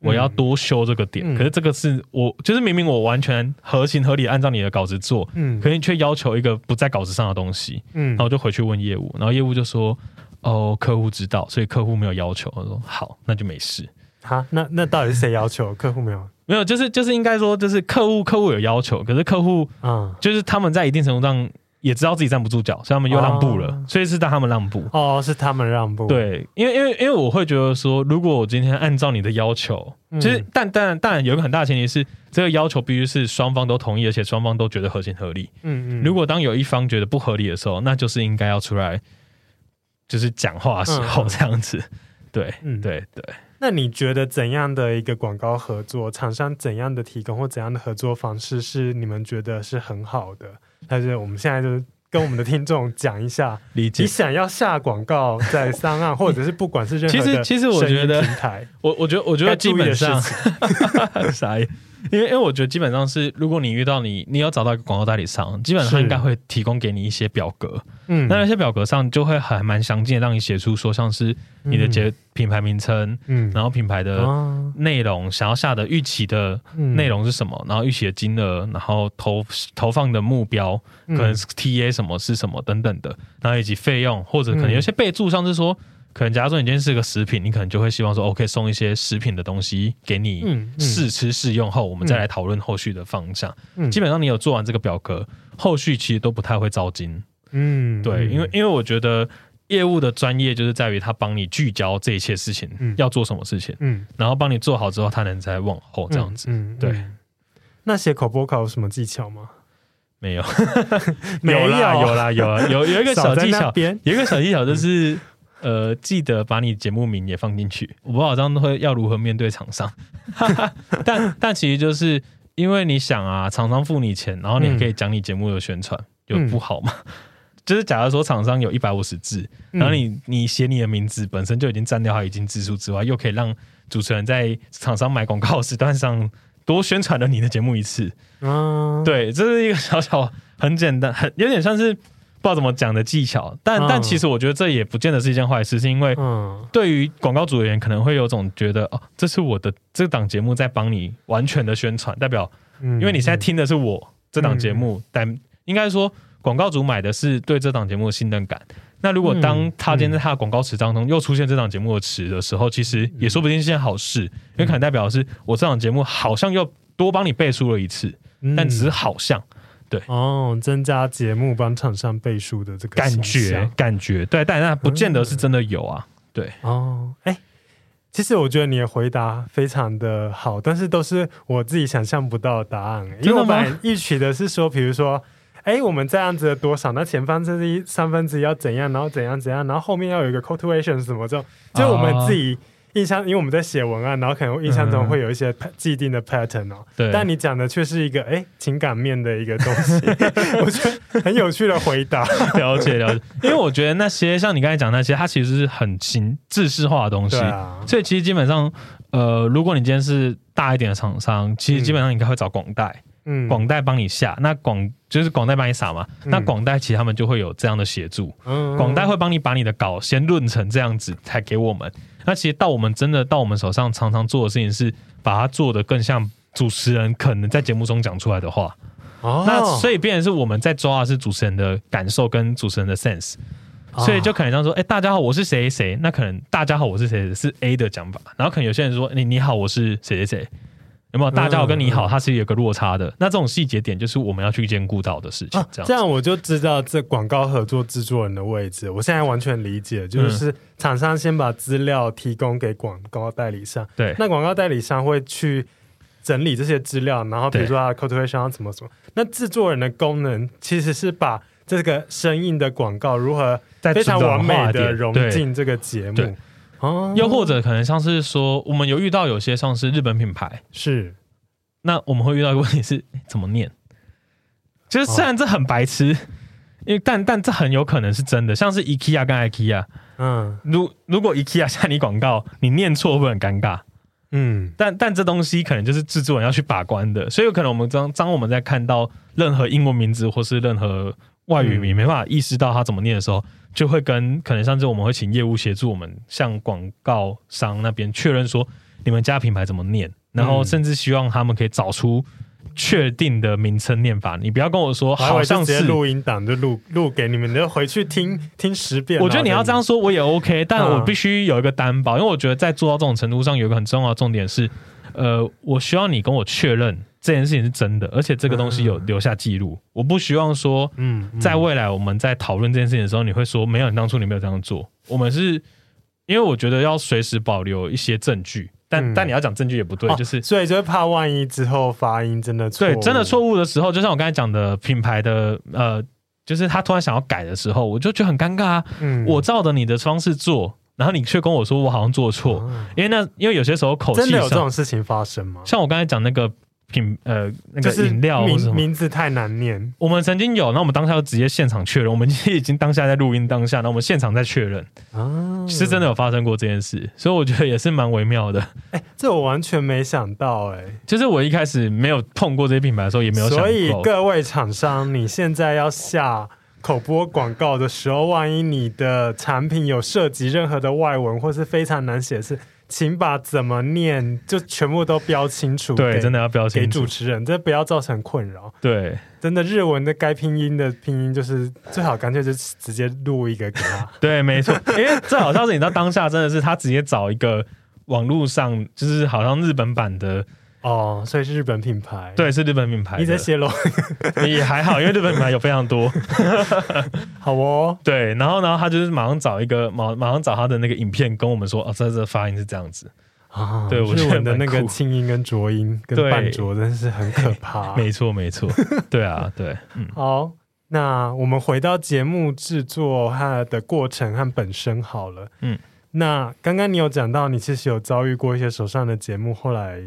我要多修这个点？嗯，可是这个是我就是明明我完全合情合理按照你的稿子做，嗯，可是你却要求一个不在稿子上的东西，嗯，然后我就回去问业务，然后业务就说哦，客户知道，所以客户没有要求，我说好，那就没事。哈，那那到底是谁要求？客户没有？没有，就是就是应该说，就是客户客户有要求，可是客户嗯，就是他们在一定程度上也知道自己站不住脚，所以他们又让步了，哦、所以是让他们让步。哦，是他们让步。对，因为因为因为我会觉得说，如果我今天按照你的要求，其实、嗯、但但但有一个很大的前提是，这个要求必须是双方都同意，而且双方都觉得合情合理。嗯嗯。如果当有一方觉得不合理的时候，那就是应该要出来，就是讲话的时候这样子。嗯、对，嗯，对对。那你觉得怎样的一个广告合作，厂商怎样的提供或怎样的合作方式是你们觉得是很好的？但是我们现在就跟我们的听众讲一下，理解。你想要下广告在 SoundOn，或者是不管是任何的，其实其实我觉得平台，我我觉得我觉得基本上啥意 因为，因为我觉得基本上是，如果你遇到你，你要找到一个广告代理商，基本上应该会提供给你一些表格。嗯，那那些表格上就会还蛮详尽的，让你写出说像是你的节品牌名称，嗯，然后品牌的内容，嗯、想要下的预期的内容是什么，然后预期的金额，然后投投放的目标，可能是 TA 什么是什么等等的，然后以及费用，或者可能有些备注上是说。可能假如说你今天是个食品，你可能就会希望说，OK，送一些食品的东西给你试吃试用后，我们再来讨论后续的方向。基本上你有做完这个表格，后续其实都不太会糟心。嗯，对，因为因为我觉得业务的专业就是在于他帮你聚焦这一切事情要做什么事情，嗯，然后帮你做好之后，他能再往后这样子。嗯，对。那写口播稿有什么技巧吗？没有，有啦，有啦，有啊，有有一个小技巧，有一个小技巧就是。呃，记得把你节目名也放进去。我不知道这样会要如何面对厂商，但但其实就是因为你想啊，厂商付你钱，然后你还可以讲你节目的宣传，有、嗯、不好吗？嗯、就是假如说厂商有一百五十字，然后你你写你的名字本身就已经占掉他已经字数之外，又可以让主持人在厂商买广告时段上多宣传了你的节目一次。嗯，对，这是一个小小很简单，很有点像是。不知道怎么讲的技巧，但、嗯、但其实我觉得这也不见得是一件坏事，是因为对于广告主而言，可能会有种觉得哦，这是我的这档节目在帮你完全的宣传，代表，因为你现在听的是我这档节目，但应该说广告主买的是对这档节目的信任感。那如果当他今天在他的广告词当中又出现这档节目的词的时候，其实也说不定是件好事，因为可能代表的是我这档节目好像又多帮你背书了一次，但只是好像。对，哦，增加节目帮厂商背书的这个感觉，感觉对，但那不见得是真的有啊。嗯、对，哦，哎、欸，其实我觉得你的回答非常的好，但是都是我自己想象不到的答案。因为我本来预期的是说，比如说，哎、欸，我们这样子的多少，那前方这是一三分之一要怎样，然后怎样怎样，然后后面要有一个 call to action 什么这种，就我们自己。哦印象，因为我们在写文案，然后可能印象中会有一些既定的 pattern 哦。对。但你讲的却是一个哎情感面的一个东西，我觉得很有趣的回答。了解了解，因为我觉得那些像你刚才讲那些，它其实是很形制式化的东西。啊。所以其实基本上，呃，如果你今天是大一点的厂商，其实基本上应该会找广代，嗯，广代帮你下。那广就是广代帮你撒嘛。嗯、那广代其实他们就会有这样的协助。嗯。广代会帮你把你的稿先论成这样子，才给我们。那其实到我们真的到我们手上，常常做的事情是把它做的更像主持人可能在节目中讲出来的话。哦，那所以变成是我们在抓的是主持人的感受跟主持人的 sense，所以就可能这样说，哎、欸，大家好，我是谁谁，那可能大家好，我是谁是 A 的讲法，然后可能有些人说，你你好，我是谁谁谁。有没有？大家好，跟你好，它是有个落差的。那这种细节点就是我们要去兼顾到的事情。这样，这样我就知道这广告合作制作人的位置。我现在完全理解，就是厂商先把资料提供给广告代理商，对，那广告代理商会去整理这些资料，然后比如说他的 call to action 要怎么怎么。那制作人的功能其实是把这个生硬的广告如何非常完美的融进这个节目。哦，又或者可能像是说，我们有遇到有些像是日本品牌，是，那我们会遇到一个问题是怎么念？就是虽然这很白痴，因为但但这很有可能是真的，像是 IKEA 跟 IKEA，嗯，如如果 IKEA 下你广告，你念错会很尴尬，嗯，但但这东西可能就是制作人要去把关的，所以有可能我们当当我们在看到任何英文名字或是任何外语名没办法意识到它怎么念的时候。就会跟可能上次我们会请业务协助我们向广告商那边确认说，你们家品牌怎么念，然后甚至希望他们可以找出确定的名称念法。你不要跟我说好像是录音档就录录给你们，你就回去听听十遍。我觉得你要这样说我也 OK，但我必须有一个担保，因为我觉得在做到这种程度上有一个很重要的重点是，呃，我需要你跟我确认。这件事情是真的，而且这个东西有留下记录。嗯、我不希望说，嗯，在未来我们在讨论这件事情的时候，你会说没有，你当初你没有这样做。我们是因为我觉得要随时保留一些证据，但、嗯、但你要讲证据也不对，哦、就是所以就怕万一之后发音真的错，对，真的错误的时候，就像我刚才讲的品牌的呃，就是他突然想要改的时候，我就觉得很尴尬啊。嗯，我照着你的方式做，然后你却跟我说我好像做错，嗯、因为那因为有些时候口气真的有这种事情发生吗？像我刚才讲那个。品呃那个饮料名名字太难念，我们曾经有，那我们当下就直接现场确认，我们已经当下在录音当下，那我们现场在确认啊，是真的有发生过这件事，所以我觉得也是蛮微妙的。哎、欸，这我完全没想到、欸，哎，就是我一开始没有碰过这些品牌的时候，也没有想过。所以各位厂商，你现在要下口播广告的时候，万一你的产品有涉及任何的外文或是非常难写字。请把怎么念就全部都标清楚，对，真的要标清楚给主持人，这不要造成困扰。对，真的日文的该拼音的拼音就是最好，干脆就直接录一个给他。对，没错，因为最好像是你知道当下真的是他直接找一个网络上，就是好像日本版的。哦，所以是日本品牌，对，是日本品牌。你在泄露 也还好，因为日本品牌有非常多。好哦，对，然后，然后他就是马上找一个，马马上找他的那个影片跟我们说，哦，这这发音是这样子啊。对，我日文的那个轻音跟浊音跟半浊真是很可怕。没错，没错。对啊，对，嗯。好，那我们回到节目制作它的过程和本身好了。嗯，那刚刚你有讲到，你其实有遭遇过一些手上的节目，后来。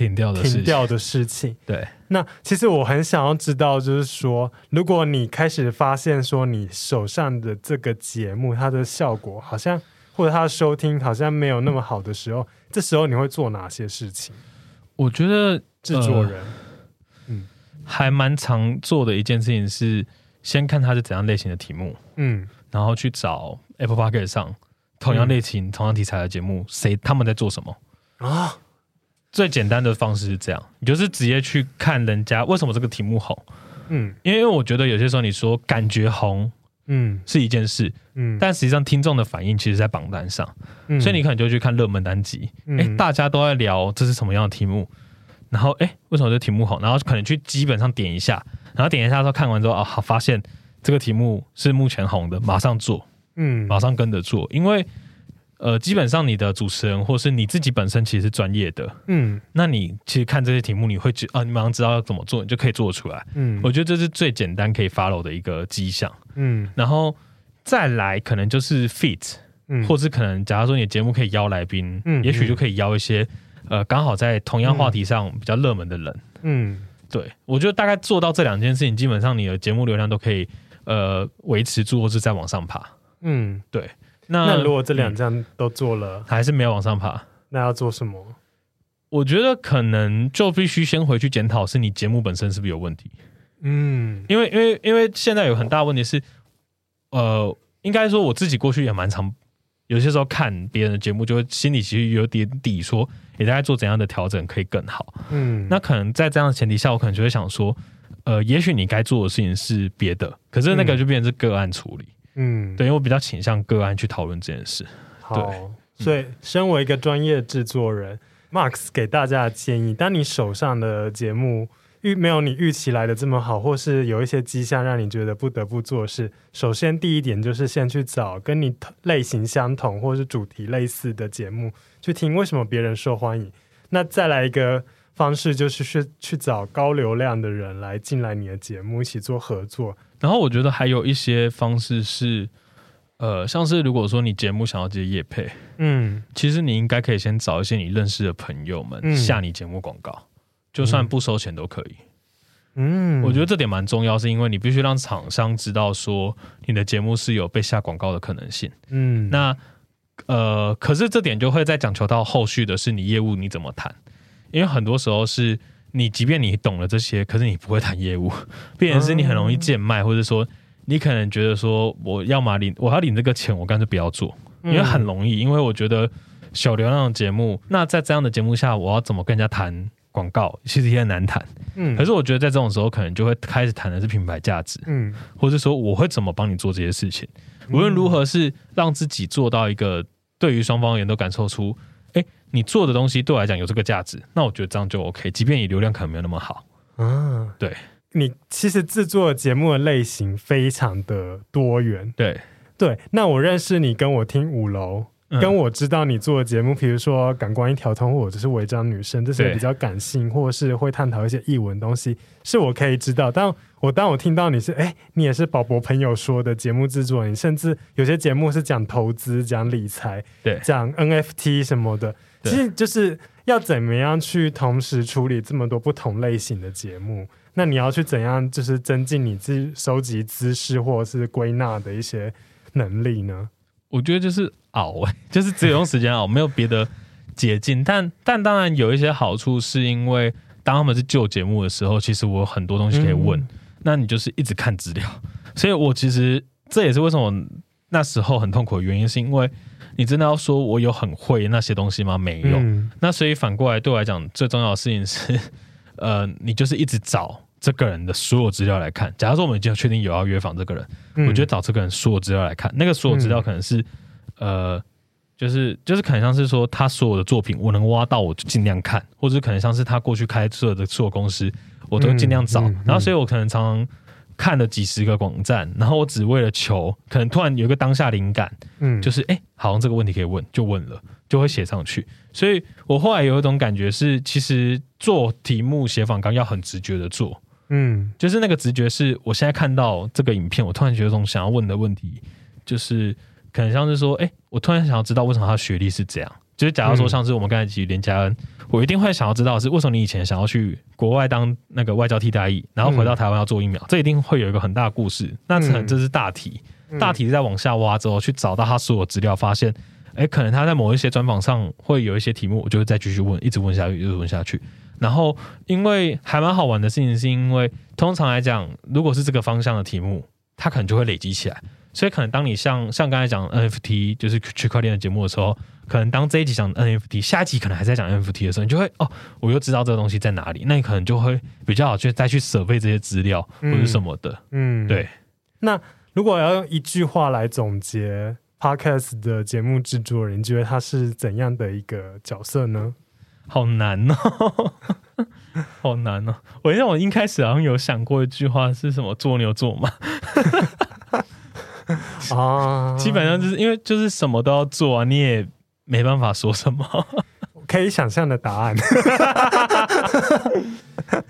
停掉的停掉的事情，对。那其实我很想要知道，就是说，如果你开始发现说你手上的这个节目它的效果好像或者它的收听好像没有那么好的时候，这时候你会做哪些事情？我觉得制作人，呃、嗯，还蛮常做的一件事情是先看它是怎样类型的题目，嗯，然后去找 Apple Podcast 上同样类型、嗯、同样题材的节目，谁他们在做什么啊？最简单的方式是这样，你就是直接去看人家为什么这个题目红，嗯，因为我觉得有些时候你说感觉红，嗯，是一件事，嗯，但实际上听众的反应其实在榜单上，嗯，所以你可能就去看热门单集，哎、嗯，大家都在聊这是什么样的题目，然后哎，为什么这题目红，然后可能去基本上点一下，然然后点一下之后看完之后啊，发现这个题目是目前红的，马上做，嗯，马上跟着做，因为呃，基本上你的主持人或是你自己本身其实是专业的，嗯，那你其实看这些题目，你会觉啊，你马上知道要怎么做，你就可以做出来，嗯，我觉得这是最简单可以 follow 的一个迹象，嗯，然后再来可能就是 fit，嗯，或是可能假如说你的节目可以邀来宾，嗯，也许就可以邀一些呃刚好在同样话题上比较热门的人，嗯，对，我觉得大概做到这两件事情，基本上你的节目流量都可以呃维持住，或是再往上爬，嗯，对。那，那如果这两项都做了，嗯，还是没有往上爬，那要做什么？我觉得可能就必须先回去检讨，是你节目本身是不是有问题？嗯，因为因为因为现在有很大问题是，呃，应该说我自己过去也蛮常，有些时候看别人的节目，就会心里其实有点底，说你大概做怎样的调整可以更好。嗯，那可能在这样的前提下，我可能就会想说，呃，也许你该做的事情是别的，可是那个就变成是个案处理。嗯嗯，对，因为我比较倾向个案去讨论这件事。好，对，所以身为一个专业制作人，嗯，Marks 给大家的建议：当你手上的节目预没有你预期来的这么好，或是有一些迹象让你觉得不得不做事，首先第一点就是先去找跟你类型相同或是主题类似的节目去听，为什么别人受欢迎。那再来一个方式就是去去找高流量的人来进来你的节目，一起做合作。然后我觉得还有一些方式是，呃，像是如果说你节目想要接业配，嗯，其实你应该可以先找一些你认识的朋友们下你节目广告，嗯，就算不收钱都可以。嗯，我觉得这点蛮重要，是因为你必须让厂商知道说你的节目是有被下广告的可能性。嗯，那呃，可是这点就会再讲求到后续的是你业务你怎么谈，因为很多时候是。你即便你懂了这些，可是你不会谈业务，变成是你很容易贱卖，或者说你可能觉得说我要么领我要领这个钱，我干脆不要做，因为很容易。因为我觉得小流量的节目，那在这样的节目下，我要怎么跟人家谈广告，其实也很难谈。嗯，可是我觉得在这种时候，可能就会开始谈的是品牌价值，嗯，或者说我会怎么帮你做这些事情，无论如何是让自己做到一个对于双方人都感受出。你做的东西对我来讲有这个价值，那我觉得这样就 OK。即便你流量可能没有那么好，嗯，对。你其实制作节目的类型非常的多元，对对。那我认识你，跟我听五楼。跟我知道你做的节目，比如说《感官一条通》或者是《违章女生》，这些比较感性，或是会探讨一些艺文东西，是我可以知道。但我当我听到你是，哎，你也是宝博朋友说的节目制作人，甚至有些节目是讲投资、讲理财、对，讲 NFT 什么的，其实就是要怎么样去同时处理这么多不同类型的节目？那你要去怎样，就是增进你自己收集知识或者是归纳的一些能力呢？我觉得就是熬，就是只有用时间熬，没有别的捷径。但但当然有一些好处，是因为当他们是旧节目的时候，其实我有很多东西可以问。嗯、那你就是一直看资料，所以我其实这也是为什么那时候很痛苦的原因，是因为你真的要说我有很会那些东西吗？没有。嗯、那所以反过来对我来讲，最重要的事情是，呃，你就是一直找。这个人的所有资料来看，假如说我们已经确定有要约访这个人，嗯、我觉得找这个人所有资料来看，那个所有资料可能是，嗯、呃，就是就是可能像是说他所有的作品，我能挖到我就尽量看，或者可能像是他过去开设的所有公司，我都尽量找。嗯嗯嗯、然后，所以我可能常常看了几十个网站，然后我只为了求，可能突然有一个当下灵感，嗯，就是哎，好像这个问题可以问，就问了。就会写上去，所以我后来有一种感觉是，其实做题目写访纲要很直觉的做，嗯，就是那个直觉是，我现在看到这个影片，我突然觉得这种想要问的问题，就是可能像是说，哎、欸，我突然想要知道为什么他学历是这样，就是假如说像是我们刚才提连嘉恩，我一定会想要知道是为什么你以前想要去国外当那个外交替代役，然后回到台湾要做疫苗，这一定会有一个很大的故事，那可能这是大题，大题在往下挖之后去找到他所有资料，发现。哎，可能他在某一些专访上会有一些题目，我就会再继续问，一直问下去，一直问下去。然后，因为还蛮好玩的事情，是因为通常来讲，如果是这个方向的题目，它可能就会累积起来。所以，可能当你像像刚才讲 NFT，就是区块链的节目的时候，可能当这一集讲 NFT，下一集可能还在讲 NFT 的时候，你就会哦，我又知道这个东西在哪里。那你可能就会比较好去再去舍备这些资料或者什么的。嗯，对。那如果要用一句话来总结。Podcast 的节目制作人，你觉得他是怎样的一个角色呢？好难哦。好难哦！我记得我一开始好像有想过一句话是什么“做牛做马”，啊，基本上就是因为就是什么都要做啊，你也没办法说什么。可以想象的答案，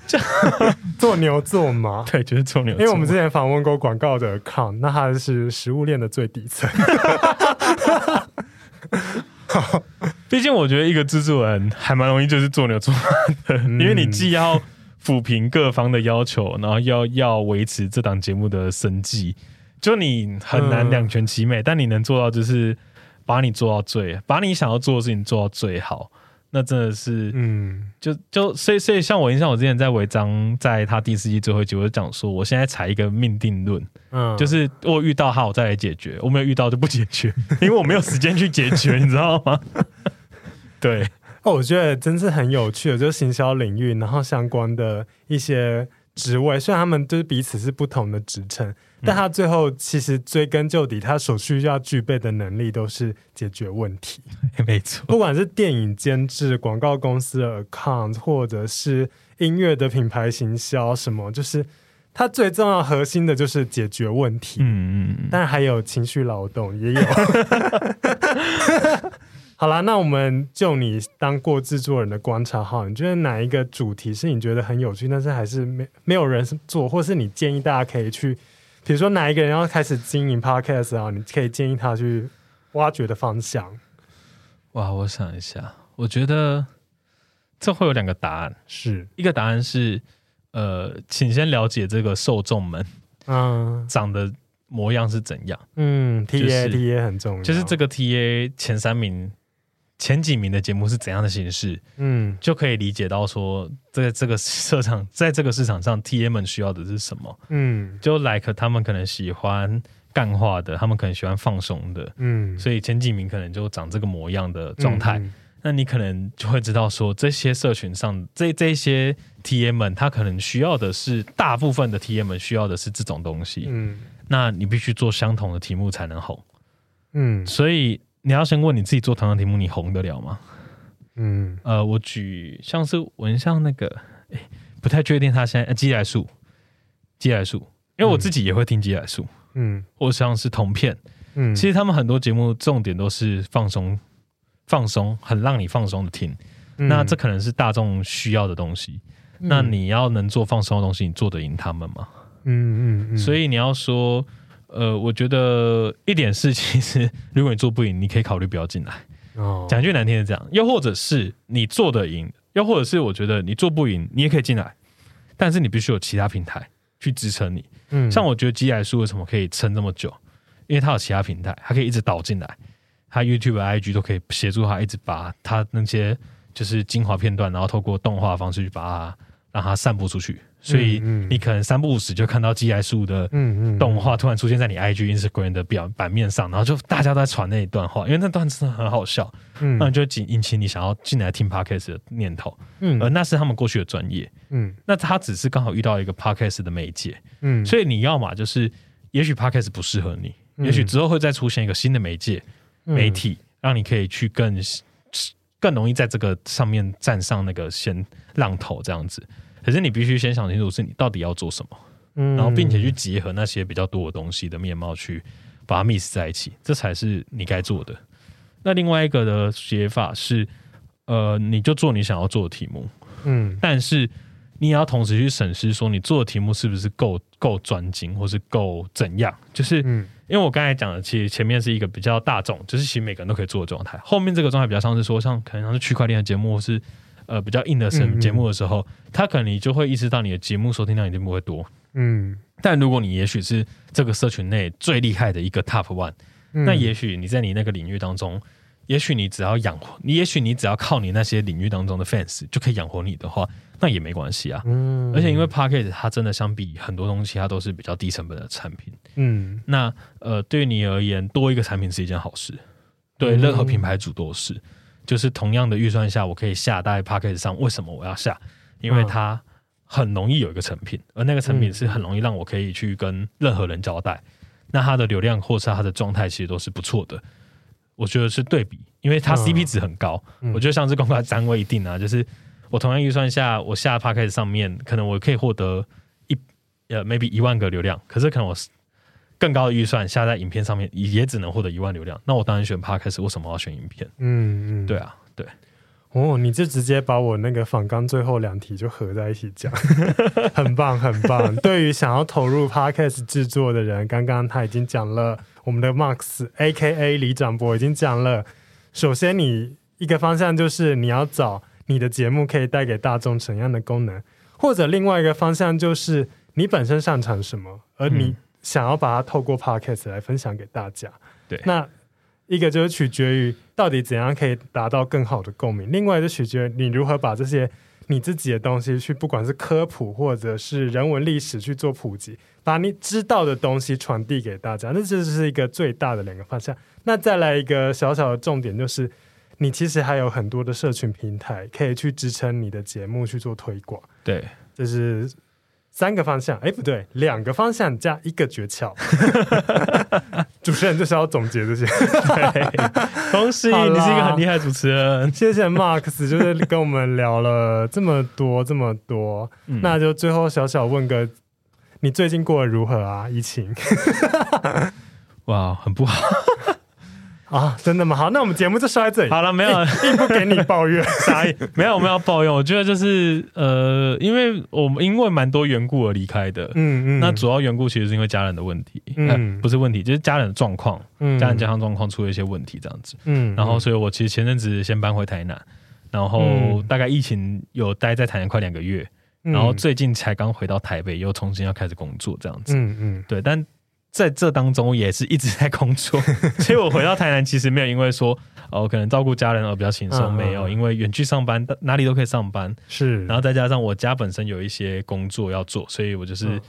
就 做牛做马，对，就是做牛做。因为我们之前访问过广告的 account，那它是食物链的最底层。毕竟我觉得一个制作人还蛮容易就是做牛做马的，嗯、因为你既要抚平各方的要求，然后要要维持这档节目的生计，就你很难两全其美。嗯、但你能做到就是把你做到最，把你想要做的事情做到最好。那真的是，嗯，就就所以所以像我印象，我之前在违章在他第四季最后一集，我就讲说，我现在采一个命定论，嗯，就是我遇到他，我再来解决；我没有遇到就不解决，因为我没有时间去解决，你知道吗？对，哦，我觉得真是很有趣的，就是行销领域，然后相关的一些职位，虽然他们就是彼此是不同的职称。但他最后其实追根究底，他所需要具备的能力都是解决问题。没错，不管是电影监制、广告公司的 account，或者是音乐的品牌行销，什么，就是他最重要核心的就是解决问题。嗯嗯，当然还有情绪劳动也有。好啦，那我们就你当过制作人的观察哈，你觉得哪一个主题是你觉得很有趣，但是还是没没有人做，或是你建议大家可以去？比如说哪一个人要开始经营 podcast 啊，你可以建议他去挖掘的方向。哇，我想一下，我觉得这会有两个答案，是一个答案是，呃，请先了解这个受众们，嗯，长得模样是怎样，嗯，T A T A 很重要，就是这个 T A 前三名。前几名的节目是怎样的形式？嗯，就可以理解到说，在这个市场，在这个市场上，T M 们需要的是什么？嗯，就 like 他们可能喜欢干话的，他们可能喜欢放松的，嗯，所以前几名可能就长这个模样的状态。嗯嗯，那你可能就会知道说，这些社群上这这些 T M 们，他可能需要的是大部分的 T M 们需要的是这种东西。嗯，那你必须做相同的题目才能红。嗯，所以。你要先问你自己做同样题目，你红得了吗？嗯，呃，我举像是文像那个，哎，不太确定他现在鸡来素，鸡来素，因为我自己也会听鸡来素，嗯，或像是同片，嗯，其实他们很多节目重点都是放松，放松，很让你放松的听，嗯、那这可能是大众需要的东西，嗯、那你要能做放松的东西，你做得赢他们吗？嗯嗯嗯，嗯。所以你要说。呃，我觉得一点是，其 实如果你做不赢，你可以考虑不要进来。哦，讲句难听的这样，又或者是你做得赢，又或者是我觉得你做不赢，你也可以进来，但是你必须有其他平台去支撑你。嗯，像我觉得鸡来书为什么可以撑这么久，因为它有其他平台，它可以一直导进来，它 YouTube、IG 都可以协助它一直把它那些就是精华片段，然后透过动画方式去把它让它散布出去。所以你可能三不五时就看到鸡来素的动画突然出现在你 IG、Instagram 的表版面上，然后就大家都在传那一段话，因为那段真的很好笑，嗯，那就引引起你想要进来听 Podcast 的念头，嗯，而那是他们过去的专业，嗯，那他只是刚好遇到一个 Podcast 的媒介，嗯，所以你要嘛就是，也许 Podcast 不适合你，也许之后会再出现一个新的媒介媒体，让你可以去更更容易在这个上面站上那个先浪头这样子。可是你必须先想清楚，是你到底要做什么，嗯，然后并且去结合那些比较多的东西的面貌，去把它 mix 在一起，这才是你该做的。那另外一个的写法是，呃，你就做你想要做的题目，嗯，但是你也要同时去审视，说你做的题目是不是够够专精，或是够怎样？就是，嗯，因为我刚才讲的，其实前面是一个比较大众，就是其实每个人都可以做的状态，后面这个状态比较像是说，像可能像是区块链的节目，或是。呃，比较硬的声节目的时候，他、可能你就会意识到你的节目收听量一定不会多。嗯，但如果你也许是这个社群内最厉害的一个 top one，、嗯、那也许你在你那个领域当中，也许你只要养活你，也许你只要靠你那些领域当中的 fans 就可以养活你的话，那也没关系啊。嗯，而且因为 p a c k a g e 它真的相比很多东西，它都是比较低成本的产品。嗯，那呃，对于你而言，多一个产品是一件好事，对任何品牌主都是。就是同样的预算下，我可以下在 Podcast 上。为什么我要下？因为它很容易有一个成品，而那个成品是很容易让我可以去跟任何人交代。那它的流量或是它的状态其实都是不错的。我觉得是对比，因为它 CP 值很高。我觉得像是公开单位一定啊，就是我同样预算下，我下 Podcast 上面可能我可以获得一呃 maybe 一万个流量，可是可能我更高的预算下在影片上面，也只能获得一万流量。那我当然选 Podcast，为什么要选影片？嗯嗯，对啊，对。哦，你就直接把我那个访纲最后两题就合在一起讲，很 棒很棒。对于想要投入 Podcast 制作的人，刚刚他已经讲了，我们的 Marks AKA 李长博已经讲了。首先，你一个方向就是你要找你的节目可以带给大众怎样的功能，或者另外一个方向就是你本身擅长什么，而你想要把它透过 Podcast 来分享给大家。对，那。一个就是取决于到底怎样可以达到更好的共鸣，另外就取决于你如何把这些你自己的东西去，不管是科普或者是人文历史去做普及，把你知道的东西传递给大家，那这就是一个最大的两个方向。那再来一个小小的重点，就是你其实还有很多的社群平台可以去支撑你的节目去做推广。对，这是。三个方向，哎，不对，两个方向加一个诀窍。主持人就是要总结这些。恭喜你是一个很厉害的主持人。谢谢 Marks，就是跟我们聊了这么多这么多，嗯、那就最后小小问个，你最近过得如何啊？疫情？哇，很不好。啊，真的吗？好，那我们节目就说在这里。好了，没有，并不给你抱怨，啥意？没有，我们要抱怨。我觉得就是呃，因为我们因为蛮多缘故而离开的。嗯嗯。那主要缘故其实是因为家人的问题，嗯、呃，不是问题，就是家人的状况，嗯，家人健康状况出了一些问题，这样子。嗯。然后，所以我其实前阵子先搬回台南，然后大概疫情有待在台南快两个月，嗯、然后最近才刚回到台北，又重新要开始工作，这样子。嗯嗯。对，但。在这当中也是一直在工作，所以我回到台南其实没有因为说哦可能照顾家人而比较轻松，嗯、没有，因为远距上班哪里都可以上班，是，然后再加上我家本身有一些工作要做，所以我就是、嗯、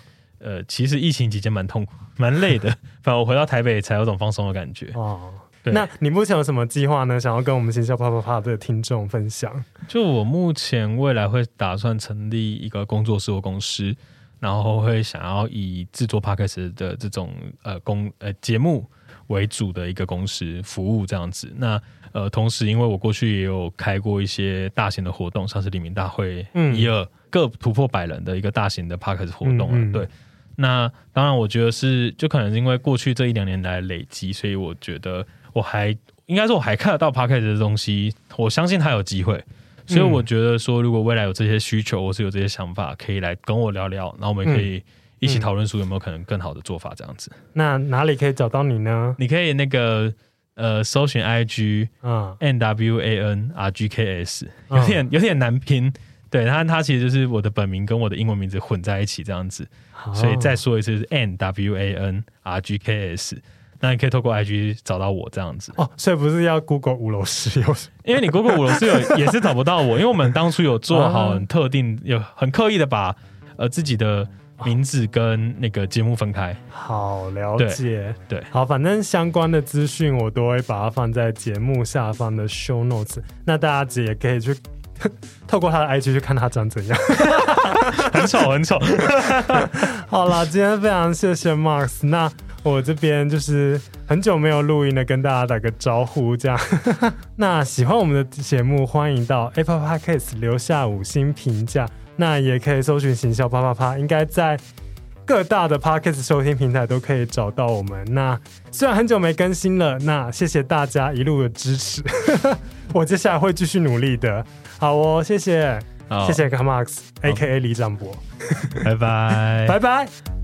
呃其实疫情期间蛮痛苦 蛮累的，反正我回到台北才有种放松的感觉。哦，对那你目前有什么计划呢？想要跟我们新校啪啪啪的听众分享？就我目前未来会打算成立一个工作室或公司。然后会想要以制作 Podcast 的这种呃公呃节目为主的一个公司服务这样子。那呃同时，因为我过去也有开过一些大型的活动，像是黎明大会、嗯、一二各突破百人的一个大型的 Podcast 活动了。嗯嗯对，那当然我觉得是就可能是因为过去这一两年来累积，所以我觉得我还应该说我还看得到 Podcast 的东西，我相信他有机会。所以我觉得说，如果未来有这些需求，或是有这些想法，可以来跟我聊聊，然后我们可以一起讨论出有没有可能更好的做法，这样子。那哪里可以找到你呢？你可以那个呃，搜寻 IG 啊，N W A N R G K S，有点有点难拼，对，它它其实就是我的本名跟我的英文名字混在一起这样子，所以再说一次是 N W A N R G K S。那你可以透过 IG 找到我这样子。哦，所以不是要 Google 五楼室友，因为你 Google 五楼室友 也是找不到我，因为我们当初有做好很特定，有很刻意的把呃自己的名字跟那个节目分开。好了解，对，对。好，反正相关的资讯我都会把它放在节目下方的 Show Notes，那大家也可以去 透过他的 IG 去看他长怎样，很 丑很丑。好了，今天非常谢谢 Marks，那。我这边就是很久没有录音了，跟大家打个招呼，这样。那喜欢我们的节目，欢迎到 Apple Podcast 留下五星评价。那也可以搜寻“行销啪啪啪”，应该在各大的 Podcast 收听平台都可以找到我们。那虽然很久没更新了，那谢谢大家一路的支持，我接下来会继续努力的。好哦，谢谢，好谢谢 Marks，A K A 李长博，拜拜，拜拜。